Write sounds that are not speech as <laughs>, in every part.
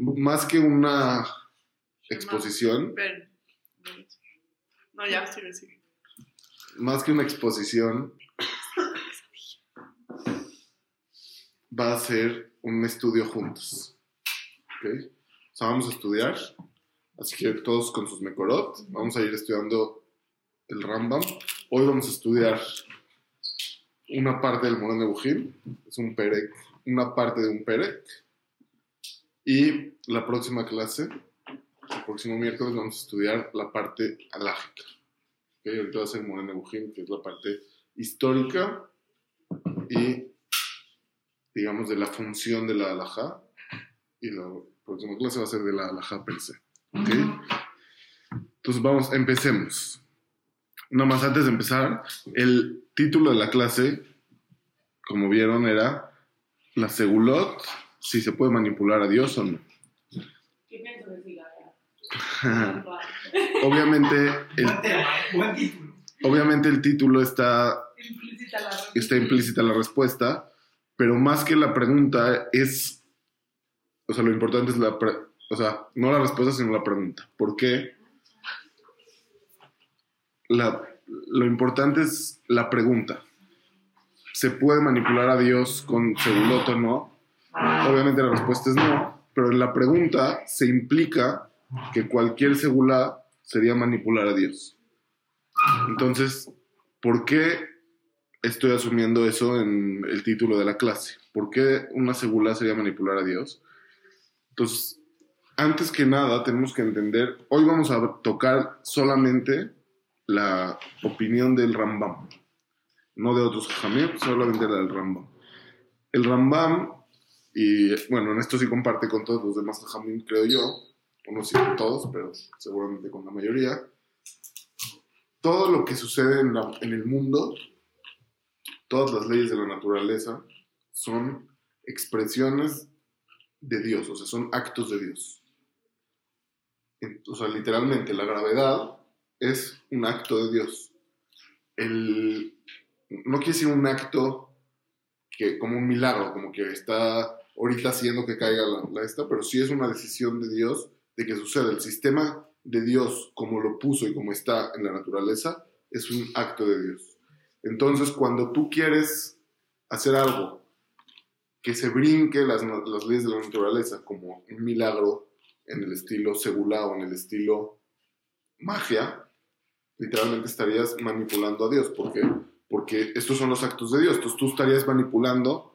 más que una exposición. No, ya, sigue, sigue. más que una exposición, va a ser un estudio juntos. ¿Ok? O sea, vamos a estudiar. Así que todos con sus Mekorot. Vamos a ir estudiando el Rambam. Hoy vamos a estudiar una parte del Morón de Bujim. Es un Perek, una parte de un Perek. Y la próxima clase, el próximo miércoles, vamos a estudiar la parte alágica. ¿Ok? Ahorita va a ser Morón de Bujim, que es la parte histórica y digamos, de la función de la alajá. Y la próxima clase va a ser de la alajá per se. ¿Ok? Entonces, vamos, empecemos. Nada más antes de empezar, el título de la clase, como vieron, era la segulot, si se puede manipular a Dios o no. ¿Qué pienso de <laughs> obviamente, el, obviamente el título está Implícita la está implícita la respuesta, pero más que la pregunta es, o sea, lo importante es la, pre- o sea, no la respuesta, sino la pregunta. ¿Por qué? La, lo importante es la pregunta. ¿Se puede manipular a Dios con segulot o no? Obviamente la respuesta es no, pero en la pregunta se implica que cualquier segulá sería manipular a Dios. Entonces, ¿por qué estoy asumiendo eso en el título de la clase. ¿Por qué una segula sería manipular a Dios? Entonces, antes que nada, tenemos que entender, hoy vamos a tocar solamente la opinión del Rambam, no de otros jamim, solamente la del Rambam. El Rambam, y bueno, en esto sí comparte con todos los demás creo yo, o no sé con todos, pero seguramente con la mayoría, todo lo que sucede en, la- en el mundo todas las leyes de la naturaleza son expresiones de Dios, o sea, son actos de Dios. O sea, literalmente, la gravedad es un acto de Dios. El, no quiere decir un acto que, como un milagro, como que está ahorita haciendo que caiga la, esta, pero sí es una decisión de Dios de que suceda. El sistema de Dios, como lo puso y como está en la naturaleza, es un acto de Dios. Entonces, cuando tú quieres hacer algo que se brinque las, las leyes de la naturaleza, como un milagro en el estilo segula o en el estilo magia, literalmente estarías manipulando a Dios. ¿Por qué? Porque estos son los actos de Dios. Entonces tú estarías manipulando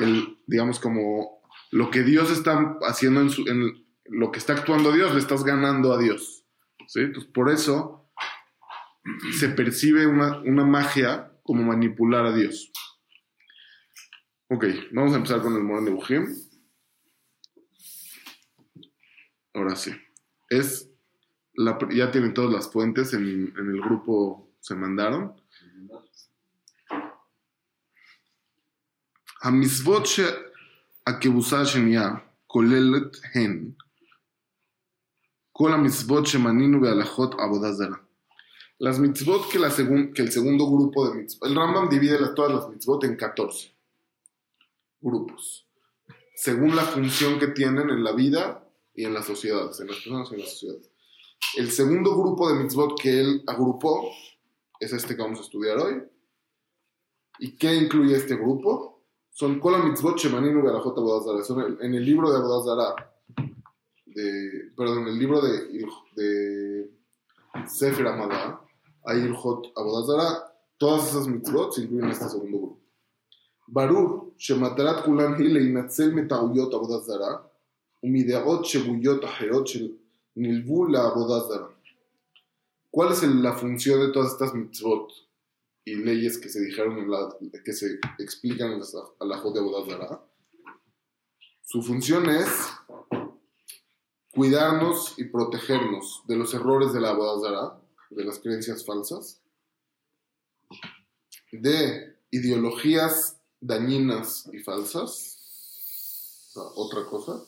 el, digamos, como lo que Dios está haciendo en, su, en lo que está actuando Dios, le estás ganando a Dios. Entonces, por eso se percibe una, una magia como manipular a Dios. Ok, vamos a empezar con el Morón de Bujim. Ahora sí. Es la, ya tienen todas las fuentes en, en el grupo, se mandaron. המצוות שהכבוסה השנייה כוללת הן כל המצוות שמנינו בהלכות עבודה זרה. Las mitzvot que, la segun- que el segundo grupo de mitzvot. El Rambam divide las- todas las mitzvot en 14 grupos. Según la función que tienen en la vida y en las sociedades, en las personas y en las sociedades. El segundo grupo de mitzvot que él agrupó es este que vamos a estudiar hoy. ¿Y qué incluye este grupo? son Kol Mitzvot Shemaninu Garajot Abodazara. Son en el libro de Abodazara. De, perdón, en el libro de, de Sefer Amadá, hay Ilhot Abodazara. Todas esas mitzvot se incluyen en este segundo grupo. Barur, Shematarat Kulan Hile Inatzel Metauyot Abodazara. Umideot Shegullot Aherot Nilvu La Abodazara. ¿Cuál es la función de todas estas mitzvot? Y leyes que se dijeron, en la, que se explican en Abodaz Zara? Su función es cuidarnos y protegernos de los errores de la Abodaz Zara, de las creencias falsas, de ideologías dañinas y falsas, otra cosa,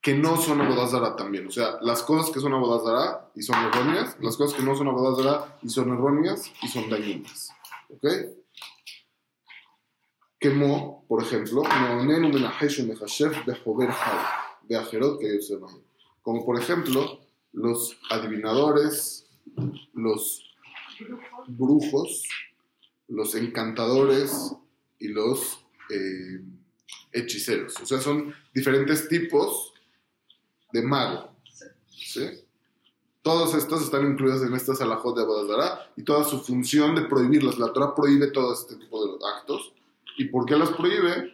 que no son Abodazara también. O sea, las cosas que son Abodazara y son erróneas, las cosas que no son Abodazara y son erróneas y son dañinas. ¿Ok? Quemó, por ejemplo, como por ejemplo los adivinadores, los brujos, los encantadores y los eh, hechiceros. O sea, son diferentes tipos de mago. ¿sí? Todas estas están incluidas en estas alajot de Abodazara y toda su función de prohibirlas. La Torah prohíbe todo este tipo de actos. ¿Y por qué las prohíbe?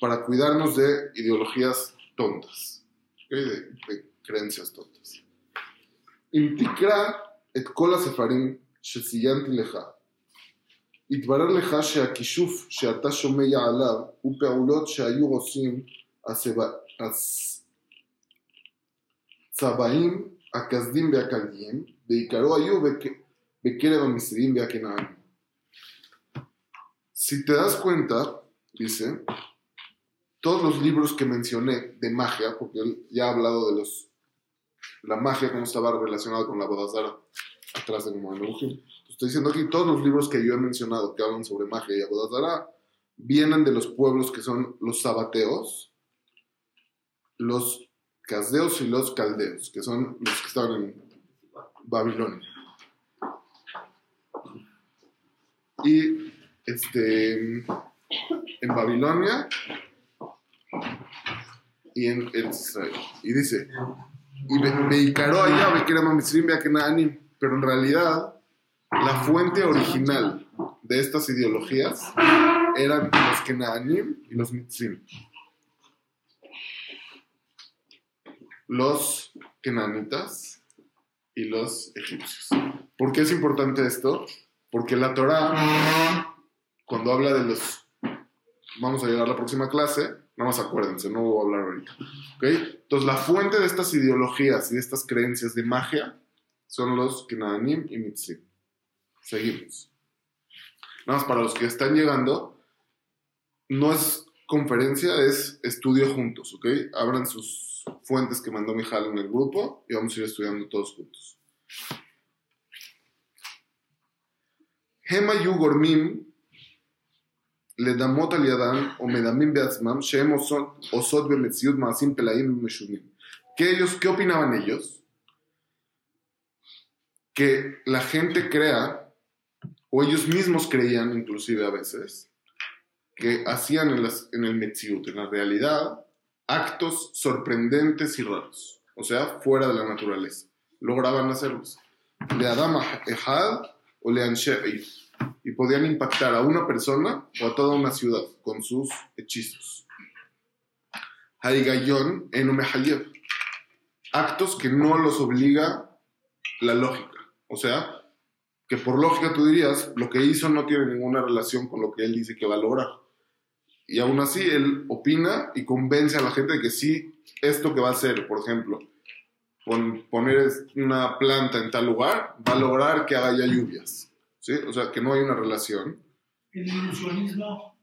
Para cuidarnos de ideologías tontas, ¿ok? de, de creencias tontas. אם תקרא את כל הספרים שציינתי לך, יתברר לך שהכישוף שאתה שומע עליו הוא פעולות שהיו עושים הצבע- Tzabaim Akazdim Beakardien, de Icaró Bekere Bamisidim Beakenaan. Si te das cuenta, dice, todos los libros que mencioné de magia, porque él ya ha hablado de los la magia, cómo estaba relacionada con la Bodazara, atrás de como en Estoy diciendo aquí, todos los libros que yo he mencionado que hablan sobre magia y Abodazara vienen de los pueblos que son los sabateos, los casdeos y los caldeos, que son los que estaban en Babilonia. Y este, en Babilonia y en Israel. Y dice, y me dedicaró allá, que era. Pero en realidad, la fuente original de estas ideologías eran los Kenaanim y los Mitzrim. Los Kenanitas y los egipcios. ¿Por qué es importante esto? Porque la Torah, cuando habla de los. Vamos a llegar a la próxima clase, nada más acuérdense, no voy a hablar ahorita. ¿ok? Entonces, la fuente de estas ideologías y de estas creencias de magia son los Kenaanim y Mitzrim. Seguimos. Nada más para los que están llegando, no es conferencia, es estudio juntos, ¿ok? Abran sus fuentes que mandó Mijal en el grupo y vamos a ir estudiando todos juntos. Hema yu gormim לדמות על ידם או מדמים בעצמם שהם עושות, עושות במציאות מעשים פלאים ומשונים. ¿Qué, ellos, ¿Qué opinaban ellos? Que la gente crea, o ellos mismos creían inclusive a veces, que hacían en, las, en el Metziut, en la realidad, actos sorprendentes y raros, o sea, fuera de la naturaleza. Lograban hacerlos. Le Adam Ehad o le Anshe Eid y podían impactar a una persona o a toda una ciudad con sus hechizos. Haigayon enomehayev. Actos que no los obliga la lógica. O sea, que por lógica tú dirías, lo que hizo no tiene ninguna relación con lo que él dice que va a lograr. Y aún así, él opina y convence a la gente de que sí, esto que va a hacer, por ejemplo, pon- poner una planta en tal lugar, va a lograr que haya lluvias. ¿sí? O sea, que no hay una relación. El ilusionismo, o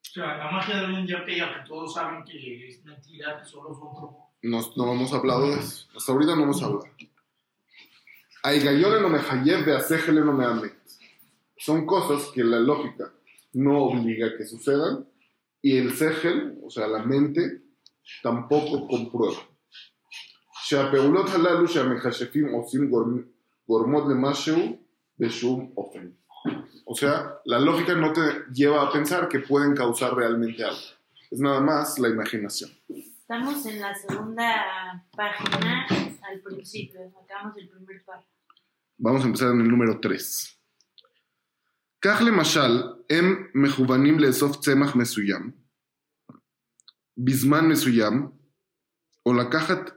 sea, la magia de hoy en día que todos saben que es mentira, que solo son trucos. No, no hemos hablado de eso. Hasta ahorita no hemos hablado. Aigayole no me hayev de acéjele no me amet. Son cosas que la lógica no obliga a que sucedan y el segel, o sea, la mente, tampoco comprueba. שהפעולות הללו שהמכשפים עושים גורמ- גורמות למשהו בשום אופן. O sea, la lógica no te lleva a pensar que pueden causar realmente algo. Es nada más la imaginación. Estamos en la segunda página al principio, acabamos el primer párrafo. vamos a empezar en el número 3. כך למשל, הם מכוונים לאסוף צמח מסוים, בזמן מסוים, או לקחת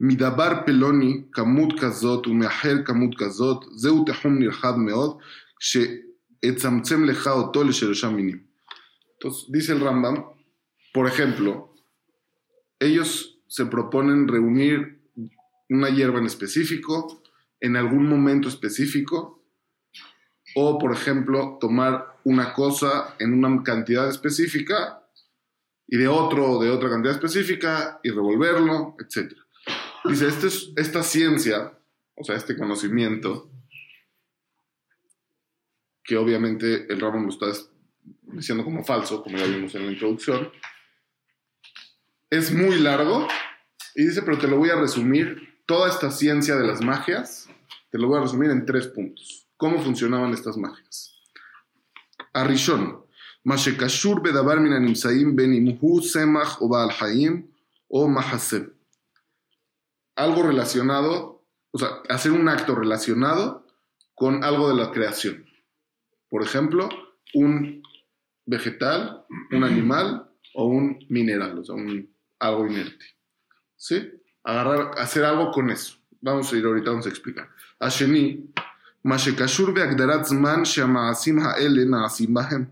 מדבר פלוני כמות כזאת ומאחר כמות כזאת, זהו תחום נרחב מאוד, שאצמצם לך אותו לשלושה מינים. Entonces, dice el Rambam, por ejemplo, ellos se proponen reunir una hierba en específico, en algún momento específico, o por ejemplo, tomar una cosa en una cantidad específica y de otro de otra cantidad específica y revolverlo, etc. Dice, es- esta ciencia, o sea, este conocimiento, que obviamente el Ramón lo está diciendo como falso, como ya vimos en la introducción. Es muy largo y dice, pero te lo voy a resumir, toda esta ciencia de las magias, te lo voy a resumir en tres puntos cómo funcionaban estas máquinas. Arishon, Mashekashur Bedabar Minan Imsaim Ben Semach o Baal Haim o Mahaseb. Algo relacionado, o sea, hacer un acto relacionado con algo de la creación. Por ejemplo, un vegetal, un animal o un mineral, o sea, un, algo inerte. ¿Sí? Agarrar, hacer algo con eso. Vamos a ir ahorita, vamos a explicar. Asheni, מה שקשור בהגדרת זמן שהמעשים האלה נעשים בהם.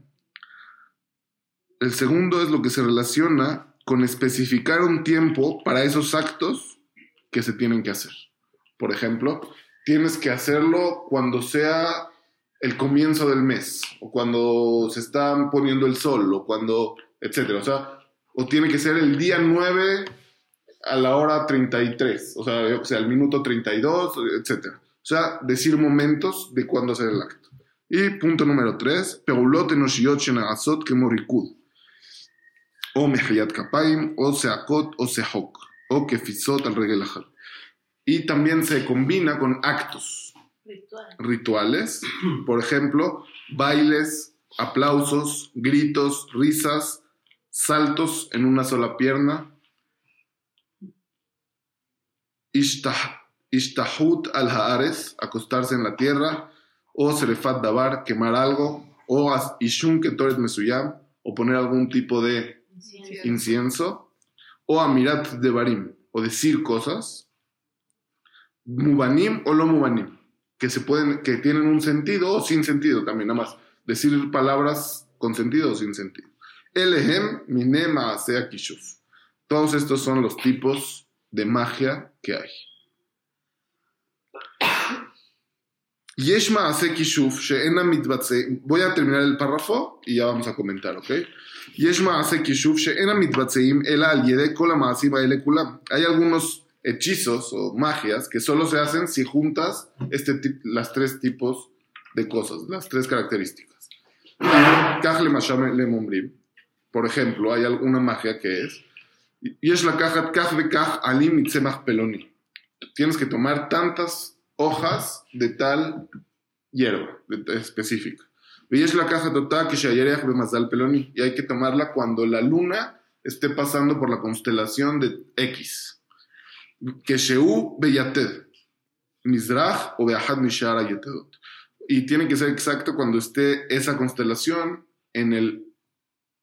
El segundo es lo que se relaciona con especificar un tiempo para esos actos que se tienen que hacer. Por ejemplo, tienes que hacerlo cuando sea el comienzo del mes, o cuando se está poniendo el sol, o cuando, etcétera. O sea, o tiene que ser el día 9 a la hora 33, o sea, yo que sé, al minuto 32, etcétera. O sea, decir momentos de cuándo hacer el acto. Y punto número tres, Peulot Enoshiyot Shenagazot Kemorikud. O Mehiyat Kapaim, o Seakot, o Sehok, o Kefizot al Regelahar. Y también se combina con actos. Rituales. Rituales. <clears throat> Por ejemplo, bailes, aplausos, gritos, risas, saltos en una sola pierna. Ishtah ishtahut al haares, acostarse en la tierra, o serefat dabar, quemar algo, o ishun ketoret mesuyam, o poner algún tipo de Incienso. o amirat de barim, o decir cosas, mubanim o lo mubanim, que se pueden, que tienen un sentido o sin sentido también, nada más, decir palabras con sentido o sin sentido. Elehem minema asea kishuf. Todos estos son los tipos de magia que hay. Yesh Maase Kishuf Sheenam Mitbatse. Voy a terminar el párrafo y ya vamos a comentar, ¿ok? Yesh Maase Kishuf Sheenam Mitbatseim Ela Al Yede Kola Maasiva Hay algunos hechizos o magias que solo se hacen si juntas este, las tres tipos de cosas, las tres características. Por ejemplo, hay alguna magia que es Yesh la Kajat Kaj Alim Peloni. Tienes que tomar tantas hojas de tal hierba específica. Y es la caja total que Mazal Peloni. Y hay que tomarla cuando la luna esté pasando por la constelación de X. Que Sheu Beyated. Mizrach o Beahad Mishara Yetedot. Y tiene que ser exacto cuando esté esa constelación en, el,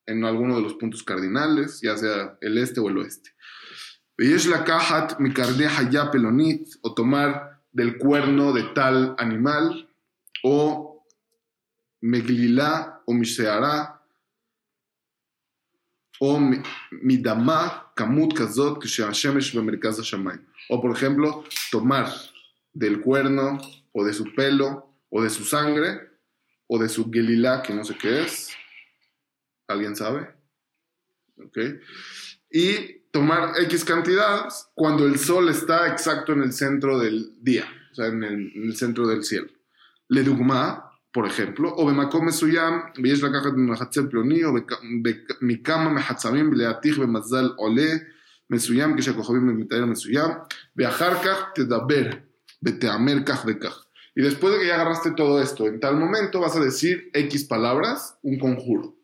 en alguno de los puntos cardinales, ya sea el este o el oeste. Y es la caja Mikarde Pelonit. O tomar del cuerno de tal animal, o meglilá o miseará, o midamá, kamut kazot, ksheashemesh bemerkaz hashamay. O por ejemplo, tomar del cuerno, o de su pelo, o de su sangre, o de su gelilá, que no sé qué es. ¿Alguien sabe? ¿Ok? Y tomar X cantidades cuando el sol está exacto en el centro del día, o sea, en el, en el centro del cielo. לדוגמה, por ejemplo, או במקום מסוים, ויש לקחת ממחצה פלוני, או בכ- בכ- מכמה מחצבים להתיך במזל עולה מסוים, כשהכוכבים במתאר מסוים, ואחר כך תדבר ותאמר כך וכך. Y después de que ya agarraste todo esto, en tal momento vas a decir X palabras, un conjuro.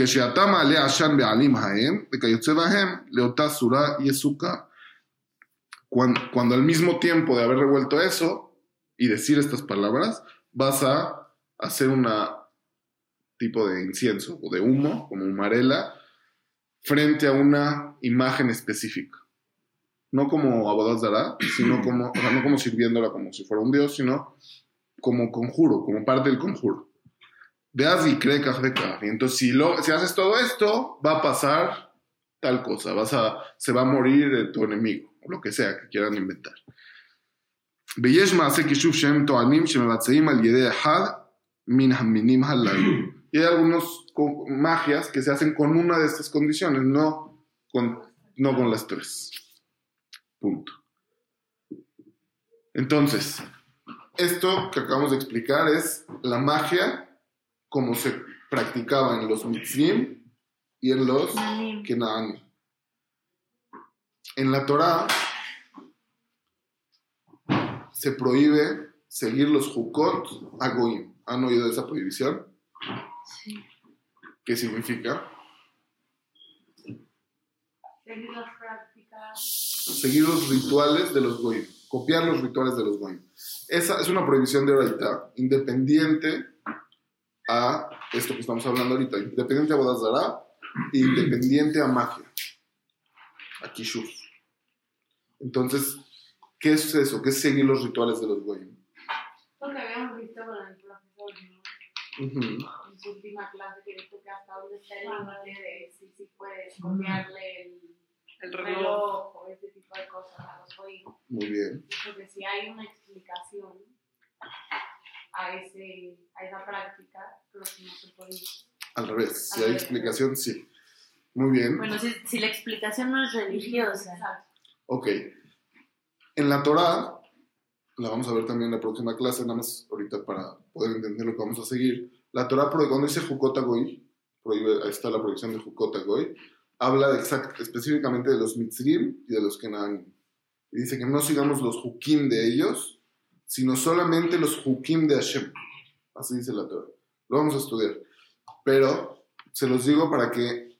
כשאתה מעלה עשן בעלים ההם, וכיוצא בהם, לאותה צורה יסוקה. Cuando, cuando al mismo tiempo de haber revuelto eso y decir estas palabras, vas a hacer una tipo de incienso o de humo, como humarela, frente a una imagen específica. No como Abodas Dará, sino como, o sea, no como sirviéndola como si fuera un dios, sino como conjuro, como parte del conjuro. veas Y entonces, si, lo, si haces todo esto, va a pasar tal cosa, vas a, se va a morir tu enemigo, o lo que sea que quieran inventar. Y hay algunas magias que se hacen con una de estas condiciones, no con, no con las tres. Punto. Entonces, esto que acabamos de explicar es la magia como se practicaba en los Mitzrim y en los. Kenaani. En la Torá se prohíbe seguir los Jukot a Goim. ¿Han oído de esa prohibición? Sí. ¿Qué significa? Seguir las prácticas. Seguir los rituales de los Goim. Copiar los rituales de los Goim. Esa es una prohibición de ahorita, independiente a esto que estamos hablando ahorita, independiente a Bodazara e independiente a magia, a Kishuf. Entonces, ¿qué es eso? ¿Qué es seguir los rituales de los Goim? Lo que habíamos visto con el profesor, ¿no? Ujú. En su última clase, que dijo que hasta dónde está el límite de si sí puedes copiarle el El reloj. reloj o ese tipo de cosas a los oídos. Muy bien. Porque si hay una explicación a, ese, a esa práctica, creo que no se puede ir. Al revés. Si hay explicación, sí. Muy bien. Bueno, si, si la explicación no es religiosa. Exacto. Ok. En la Torá, la vamos a ver también en la próxima clase, nada más ahorita para poder entender lo que vamos a seguir. La Torá, prohíbe- cuando dice Jukota Goy, prohíbe, ahí está la prohibición de Jukota Goy, habla de exact- específicamente de los Mitzrim y de los Kenanim. Y dice que no sigamos los Jukim de ellos, sino solamente los Jukim de Hashem. Así dice la Torá. Lo vamos a estudiar. Pero se los digo para que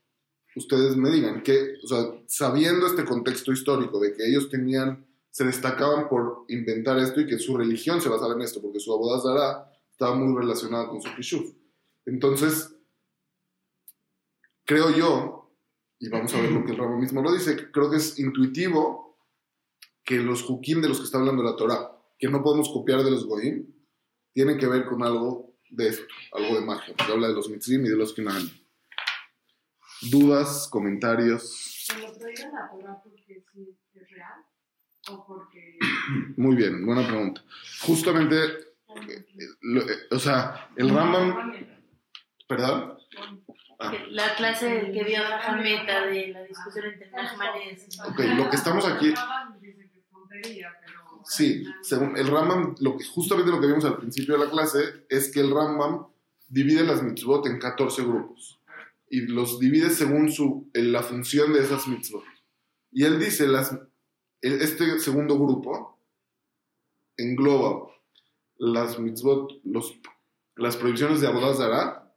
ustedes me digan que, o sea, sabiendo este contexto histórico de que ellos tenían, se destacaban por inventar esto y que su religión se basaba en esto, porque su abodazara estaba muy relacionada con su kishuf. Entonces, creo yo, y vamos a ver lo que el Rama mismo lo dice, creo que es intuitivo que los hukim de los que está hablando la Torah, que no podemos copiar de los goim, tienen que ver con algo de esto, algo de magia, porque habla de los mitzvim y de los kinaan. Dudas, comentarios. ¿Se lo Torah porque sí es real? ¿O porque.? <clears throat> Muy bien, buena pregunta. Justamente, eh, lo- eh, o sea, el Rambam, ¿perdón? Ah, La clase que vio Rafa Meta de la discusión entre Nachmanes. ok, lo que estamos aquí, Dice que es tontería, pero. Sí, según el Rambam, lo que, justamente lo que vimos al principio de la clase es que el Rambam divide las mitzvot en 14 grupos y los divide según su, en la función de esas mitzvot. Y él dice, las, este segundo grupo engloba las mitzvot, los, las prohibiciones de Abodazara,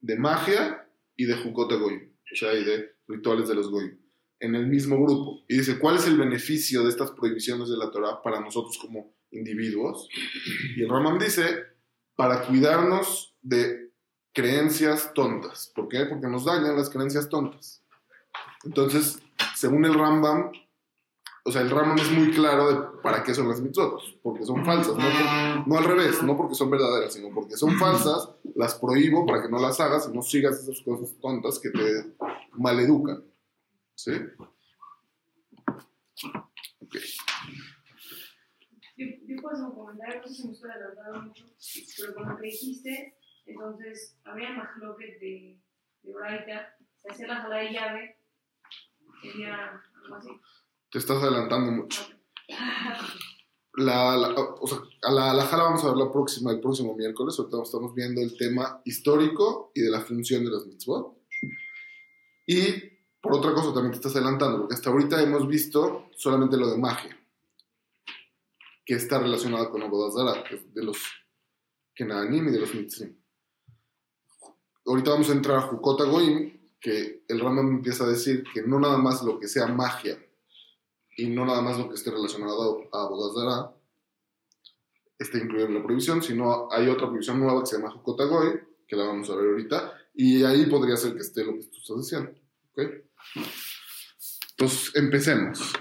de magia y de Jukot Goyim, o sea, y de rituales de los Goyim, en el mismo grupo. Y dice, ¿cuál es el beneficio de estas prohibiciones de la Torah para nosotros como individuos? Y el Rambam dice, para cuidarnos de creencias tontas. ¿Por qué? Porque nos dañan las creencias tontas. Entonces, según el Rambam, o sea, el Rambam es muy claro de para qué son las mitzvot, porque son falsas, no, por- no al revés, no porque son verdaderas, sino porque son falsas, las prohíbo para que no las hagas y no sigas esas cosas tontas que te maleducan. ¿Sí? Ok. Yo, yo puedo un comentario, no sé si me estoy adelantando mucho, pero con lo que dijiste, entonces había más bloques de, de Braita, se hacía la sala de llave, sería algo así. Te estás adelantando mucho. La, la- o sea, a la la vamos a ver la próxima, el próximo miércoles. Ahorita estamos viendo el tema histórico y de la función de las mitzvot. Y por otra cosa también te estás adelantando, porque hasta ahorita hemos visto solamente lo de magia, que está relacionado con Abodazara, de los Kenanim y de los Mitzrim. Ahorita vamos a entrar a Jukota Goim, que el Rambam empieza a decir que no nada más lo que sea magia y no nada más lo que esté relacionado a Abodazara está incluido en la prohibición, sino hay otra prohibición nueva que se llama Jukota Goy, que la vamos a ver ahorita, y ahí podría ser que esté lo que tú estás diciendo. ¿ok? Entonces, empecemos.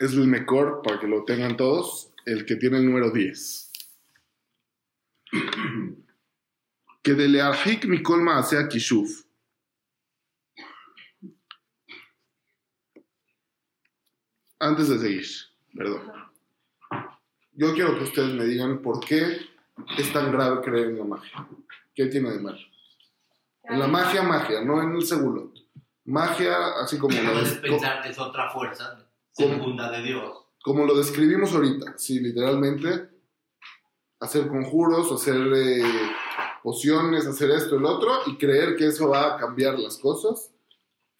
Es el mejor, para que lo tengan todos, el que tiene el número 10. <clears throat> que de learhik mikol maasea kishuf. Antes de seguir, perdón. Yo quiero que ustedes me digan por qué es tan grave creer en la magia. ¿Qué tiene de malo? En la magia, magia, no en el segulot. Magia, así como lo, Puedes pensar que es otra fuerza segunda de Dios. como lo describimos ahorita. Sí, literalmente, hacer conjuros, hacer eh, pociones, hacer esto, el otro, y creer que eso va a cambiar las cosas.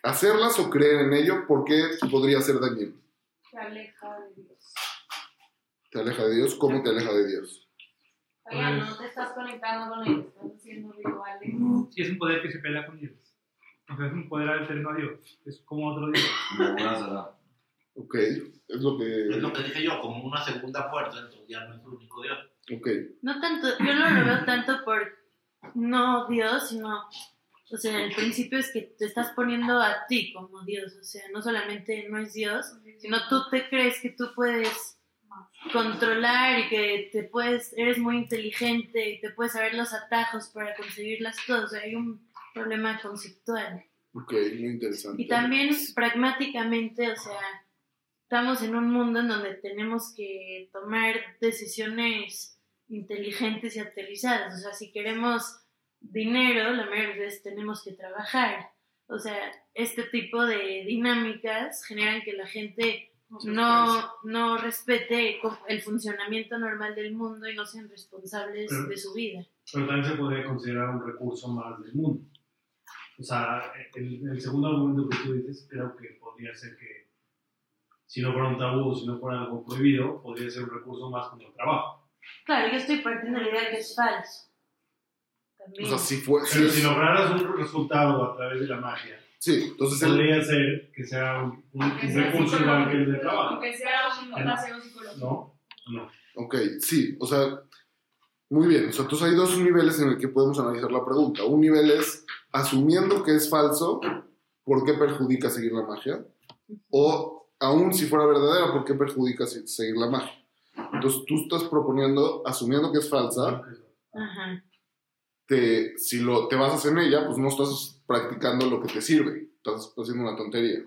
Hacerlas o creer en ello porque podría ser dañino. Te aleja de Dios. ¿Te aleja de Dios? ¿Cómo te aleja de Dios? Oigan, no te estás conectando con él, estás haciendo rituales. Sí, es un poder que se pelea con Dios. Es un poder alterno a Dios. Es como otro Dios. Ok, es lo que... Es lo que dije yo, como una segunda fuerza, entonces ya no es el único Dios. Ok, No tanto, yo no lo veo tanto por no Dios, sino, o sea, el principio es que te estás poniendo a ti como Dios, o sea, no solamente no es Dios, sino tú te crees que tú puedes controlar y que te puedes, eres muy inteligente y te puedes saber los atajos para conseguir las cosas, o sea, hay un problema conceptual. ok, muy interesante. Y también pragmáticamente, o sea, estamos en un mundo en donde tenemos que tomar decisiones inteligentes y aterrizadas. O sea, si queremos dinero, la mayoría de veces tenemos que trabajar. O sea, este tipo de dinámicas generan que la gente no, no respete el funcionamiento normal del mundo y no sean responsables Pero- de su vida. Pero también se podría considerar un recurso más del mundo. O sea, el, el segundo argumento que tú dices, creo que podría ser que si no fuera un tabú, si no fuera algo prohibido, podría ser un recurso más como el trabajo. Claro, yo estoy partiendo de la idea que es falso. También. O sea, si fue... Pero si lograras un resultado a través de la magia, sí, entonces el- podría ser que sea un, un- un sea recurso igual que el de trabajo. Aunque sea un paseo psicológico. ¿No? No. Ok, sí, o sea, muy bien. O sea, entonces hay dos niveles en el que podemos analizar la pregunta. Un nivel es asumiendo que es falso, ¿por qué perjudica seguir la magia? O aún si fuera verdadera, ¿por qué perjudica se- seguir la magia? Entonces tú estás proponiendo, asumiendo que es falsa, Ajá. te, si lo, te basas en ella, pues no estás practicando lo que te sirve. Estás haciendo una tontería.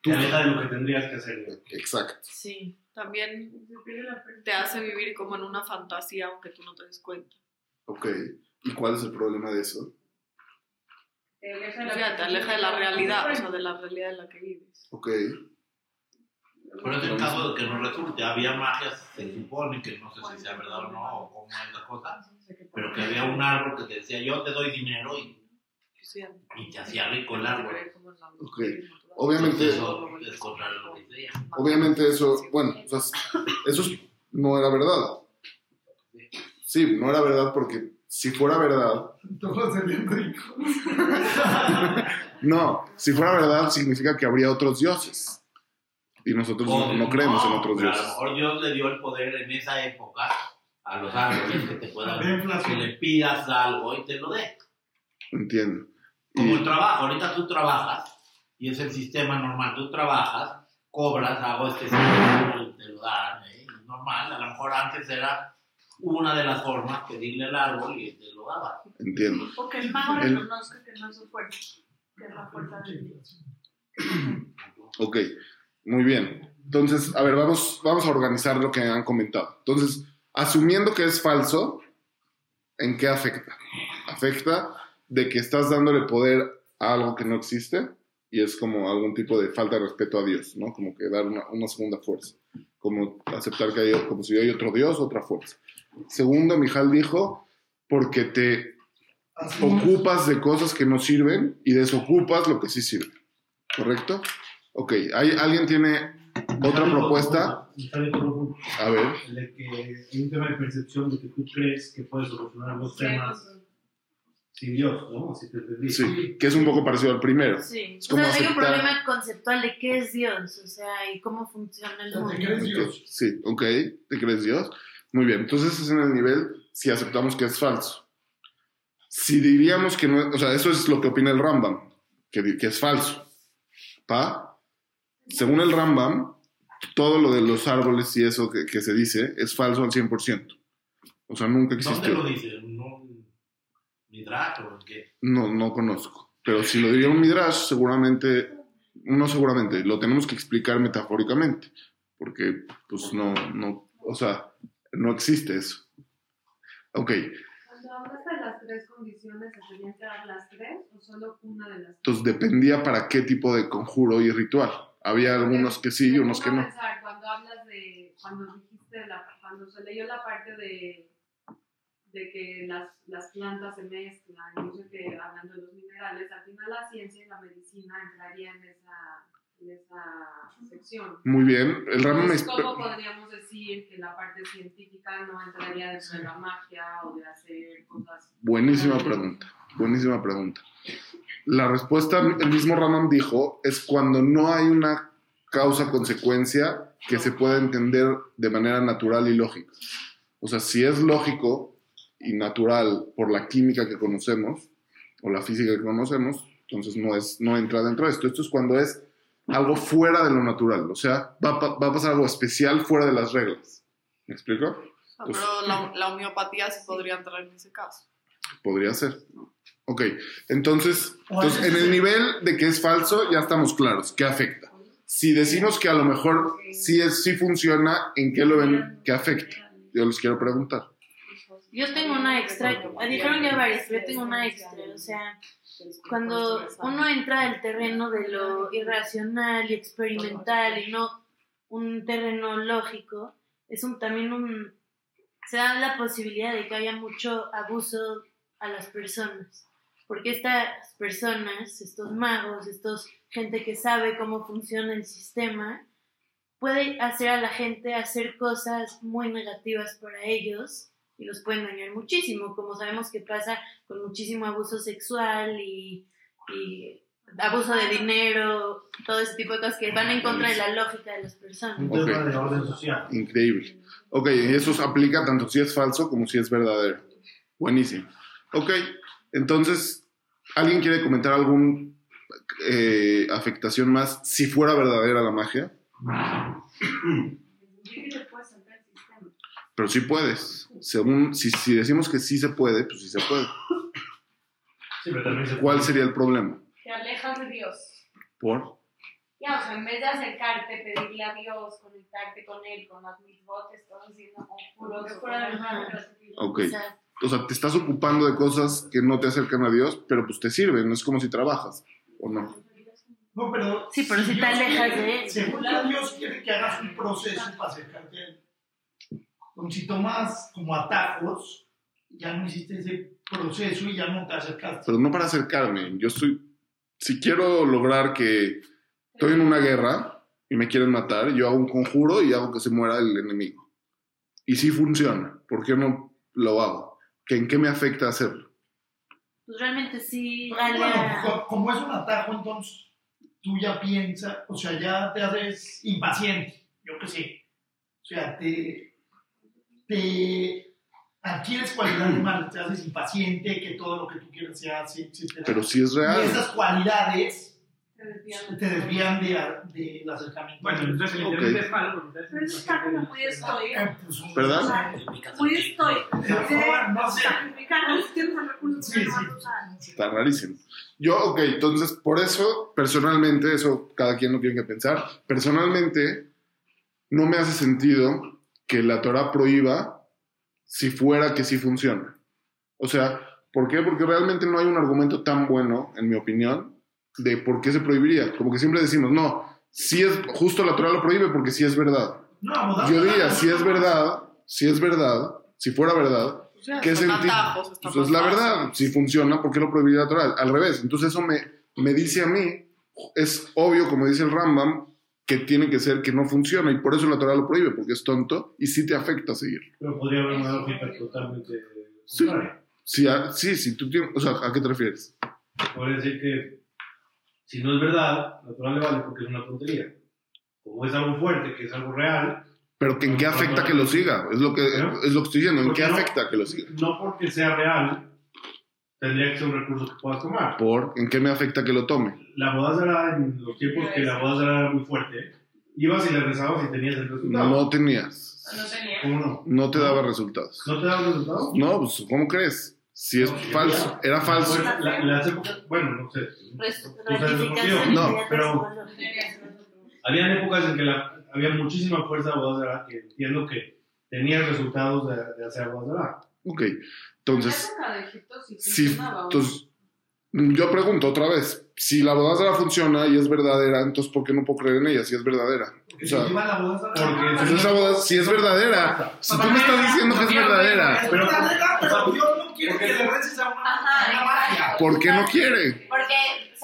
Tú- Te aleja de lo que tendrías que hacer. Exacto. Sí. También la te hace vivir como en una fantasía aunque tú no te des cuenta. Ok. ¿Y cuál es el problema de eso? Te aleja O sea, te aleja de la realidad, o sea, de la realidad en la que vives. Ok. Pero es el caso de que no resulte. Había magias, se supone que no sé si sea verdad o no, o cómo es la cosa, pero que había un árbol que te decía, yo te doy dinero y, y te hacía rico el árbol. Ok. Obviamente- Eso es contrario a lo que decía. Obviamente eso, bueno, o sea, eso es- no era verdad. Sí, no era verdad porque si fuera verdad, Todos serían ricos. no, si fuera verdad significa que habría otros dioses. Y nosotros no, no creemos en otros pero A lo dioses. mejor Dios le dio el poder en esa época a los árboles que te puedan, que le pidas algo y te lo dé. Entiendo. Como el Y, trabajo, ahorita tú trabajas y es el sistema normal, tú trabajas, cobras, hago este servicio y te lo dan, ¿eh? Normal, a lo mejor antes era una de las formas pedirle al árbol y te lo daba. entiendo. O que el mago El- reconozca que no es su fuerza, que es la fuerza de Dios. Ok, muy bien. Entonces, a ver, vamos, vamos a organizar lo que han comentado. Entonces, asumiendo que es falso, ¿en qué afecta? Afecta de que estás dándole poder a algo que no existe y es como algún tipo de falta de respeto a Dios, ¿no? Como que dar una, una segunda fuerza, como aceptar que hay, como si hay otro Dios, otra fuerza. Segundo, Mijal dijo, porque te ocupas de cosas que no sirven y desocupas lo que sí sirve. ¿Correcto? Ok, ¿hay, ¿alguien tiene otra propuesta? Profundo. A ver, El de que hay un tema de percepción de que tú crees que puedes solucionar los temas sin Dios, ¿no? Así te entendí. sí, que es un poco parecido al primero. Sí. Es O sea, hay un aceptar- problema conceptual de qué es Dios, o sea, y cómo funciona el ¿Te mundo. crees Dios? Sí, ok, ¿te crees Dios? Muy bien, entonces es en el nivel si aceptamos que es falso. Si diríamos que no, o sea, eso es lo que opina el Rambam, que, que es falso. ¿Pa? Según el Rambam, todo lo de los árboles y eso que, que se dice es falso al 100%. O sea, nunca ¿Dónde existió. lo dice? ¿No? ¿Midrash o qué? No, no conozco. Pero si lo diría un Midrash, seguramente, no seguramente, lo tenemos que explicar metafóricamente. Porque, pues, no, no, o sea, no existe eso. Ok, Cuando hablaste de las tres condiciones, ¿se tenían que dar las tres o solo una de las tres? entonces dependía para qué tipo de conjuro y ritual. Había algunos que sí y unos que no. pensar, cuando hablas de, cuando dijiste, la, cuando se leyó la parte de, de que las, las plantas se mezclan, no sé qué, hablando de los minerales, al final la ciencia y la medicina entraría en esa, en esa sección. Muy bien. El Entonces, es- ¿Cómo podríamos decir que la parte científica no entraría dentro de la magia o de hacer cosas? Buenísima pregunta, buenísima pregunta. La respuesta, el mismo Raman dijo, es cuando no hay una causa-consecuencia que se pueda entender de manera natural y lógica. O sea, si es lógico y natural por la química que conocemos o la física que conocemos, entonces no, es, no entra dentro de esto. Esto es cuando es algo fuera de lo natural. O sea, va, va a pasar algo especial fuera de las reglas. ¿Me explico? Ah, Pero la, la homeopatía sí podría entrar en ese caso. Podría ser. Ok, entonces, entonces en el se- nivel de que es falso ya estamos claros, ¿qué afecta? Si decimos que a lo mejor sí, es, sí funciona, ¿en qué lo ven que afecta? Yo les quiero preguntar. Yo tengo una extra, dijeron ya varias, yo tengo una extra, o sea, cuando uno entra al terreno de lo irracional y experimental y no un terreno lógico, es un, también un, se da la posibilidad de que haya mucho abuso a las personas, porque estas personas, estos magos, estos gente que sabe cómo funciona el sistema, puede hacer a la gente hacer cosas muy negativas para ellos y los pueden dañar muchísimo, como sabemos que pasa con muchísimo abuso sexual y, y abuso de dinero, todo ese tipo de cosas que van en contra de la lógica de las personas. Un Ok. tema de orden social. Increíble. Ok, eso se aplica tanto si es falso como si es verdadero. Buenísimo. Ok, entonces, ¿alguien quiere comentar algún eh, afectación más si fuera verdadera la magia? <clears throat> Sí que te puedes saltar el sistema. Pero sí puedes. Según, si, si decimos que sí se puede, pues sí se puede. Sí, pero también se ¿Cuál sería el problema? Te alejas de Dios. ¿Por? Ya, o sea, en vez de acercarte, pedirle a Dios, conectarte con Él, con las mitzvot, estás haciendo conjuros. fuera de Ok. O sea, O sea, te estás ocupando de cosas que no te acercan a Dios, pero pues te sirven, no es como si trabajas, ¿o no? No, pero. Sí, pero si te alejas de él. Según Dios quiere que hagas un proceso para acercarte a Él. Entonces, si tomas como atajos, ya no hiciste ese proceso y ya no te acercaste. Pero no para acercarme, yo estoy, si quiero lograr que estoy en una guerra y me quieren matar, yo hago un conjuro y hago que se muera el enemigo. Y sí funciona, ¿por qué no lo hago? ¿Que ¿En qué me afecta hacerlo? pues realmente sí Bueno, como es un atajo, entonces tú ya piensas, o sea, ya te haces impaciente, yo qué sé. O sea, te, te adquieres cualidades malas, te haces impaciente, que todo lo que tú quieras se hace, etc. Pero si es y real, esas cualidades Te desvían. te desvían de, del acercamiento. Bueno, entonces el Ok. internet es malo. Pero eso está como muy estoico. Eh, pues, ¿Verdad? Muy estoico. No, no sé. De Sí, sí. está rarísimo. Yo, ok, entonces por eso, personalmente, eso cada quien lo tiene que pensar, personalmente no me hace sentido que la Torah prohíba si fuera que sí funciona. O sea, ¿por qué? Porque realmente no hay un argumento tan bueno, en mi opinión, de por qué se prohibiría. Como que siempre decimos, no, si es justo la Torah lo prohíbe porque sí es verdad. No, Yo diría, si es verdad, si es verdad, si fuera verdad, O sea, ¿Qué sentido? Pues es la verdad, si funciona, ¿por qué lo prohibiría la Torah? Al revés, entonces eso me, me dice a mí, es obvio, como dice el Rambam, que tiene que ser que no funciona y por eso la Torah lo prohíbe, porque es tonto y sí te afecta seguir. Pero podría haber una lógica totalmente Sí. Si, a- sí, si tú tienes, o sea, ¿a qué te refieres? Podría decir que si no es verdad, natural le vale porque es una tontería. Como es algo fuerte, que es algo real, Pero que ¿en qué afecta que lo siga? Es lo que, es lo que estoy diciendo, ¿en ¿Por qué qué no? afecta que lo siga? no porque sea real, tendría que ser un recurso que puedas tomar. ¿Por? ¿En qué me afecta que lo tome? La boda será en los tiempos que la boda será muy fuerte. Ibas y le rezabas y tenías el resultado. No tenías, No tenía. ¿Cómo no? no te daba resultados. ¿No te da el resultado? No, pues ¿cómo crees? Si es falso, era falso. Bueno, la- las épocas- bueno, no sé. digo. No, pero-. Habían épocas en que la- había muchísima fuerza de bodas será que entiendo que tenías resultados de, de hacer bodas será. Ok, entonces... la época de Egipto sí entonces, Yo pregunto otra vez, si la boda funciona y es verdadera, entonces ¿por qué no puedo creer en ella si es verdadera? O sea, porque- esa boda, si es verdadera, si tú me estás diciendo que es verdadera, Pero, pero Dios no quiere que le reces a una magia. ¿por qué no quiere? Porque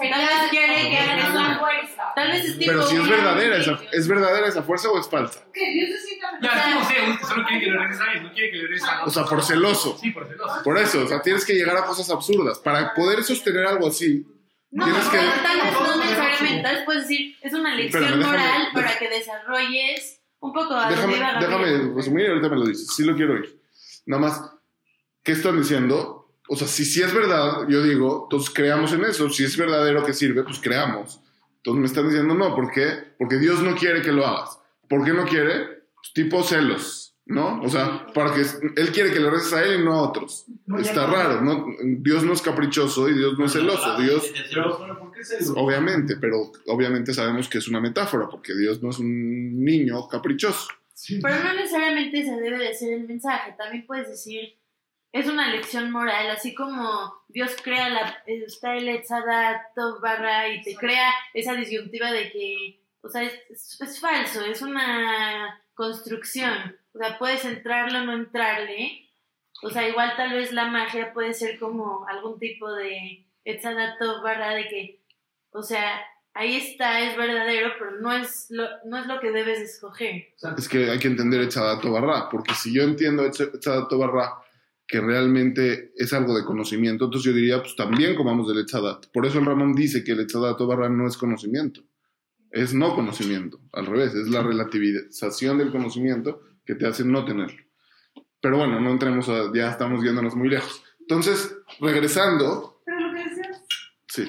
vez quiere que hagas es una una fuerza. Tal vez es tipo Pero si es verdadera, esa, ¿es verdadera esa fuerza o es falsa? Que Dios se sienta Ya, es como sé, usted solo quiere que le regrese a él, no quiere que le regrese a O sea, por celoso. Sí, por celoso. Por eso, o sea, tienes que llegar a cosas absurdas. Para poder sostener algo así, No, Tienes que- tal vez no necesariamente, tal vez puedes decir, es una lección Espérame, déjame- moral déjame- para que desarrolles un poco a déjame, donde iba Gabriel. déjame resumir y ahorita me lo dices. Sí lo quiero oír. Nada más, ¿qué están diciendo? O sea, si sí es verdad, yo digo, entonces creamos en eso. Si es verdadero que sirve, pues creamos. Entonces me están diciendo no, ¿por qué? Porque Dios no quiere que lo hagas. ¿Por qué no quiere? Pues, tipo celos, ¿no? O sea, para que Él quiere que le reces a Él y no a otros. No, Está no. raro, ¿no? Dios no es caprichoso y Dios no es celoso. Dios, Pero, pero, ¿por qué celos? obviamente, pero obviamente sabemos que es una metáfora, porque Dios no es un niño caprichoso. Pero no necesariamente ese debe de ser el mensaje. También puedes decir, es una lección moral, así como Dios crea la, está el barra y te crea esa disyuntiva de que, o sea, es, es- es falso, es una construcción. O sea, puedes entrarle o no entrarle. O sea, igual tal vez la magia puede ser como algún tipo de Etzadat barra de que, o sea, ahí está, es verdadero, pero no es lo, no es lo que debes escoger. Es que hay que entender Echadato Barra, porque si yo entiendo Echadato Barra que realmente es algo de conocimiento, entonces yo diría, pues también comamos del Echadat. Por eso el Ramón dice que el Echadato Barra no es conocimiento, es no conocimiento, al revés, es la relativización del conocimiento que te hace no tenerlo. Pero bueno, no entremos a, ya estamos yéndonos muy lejos. Entonces, regresando, Pero lo que decías sí,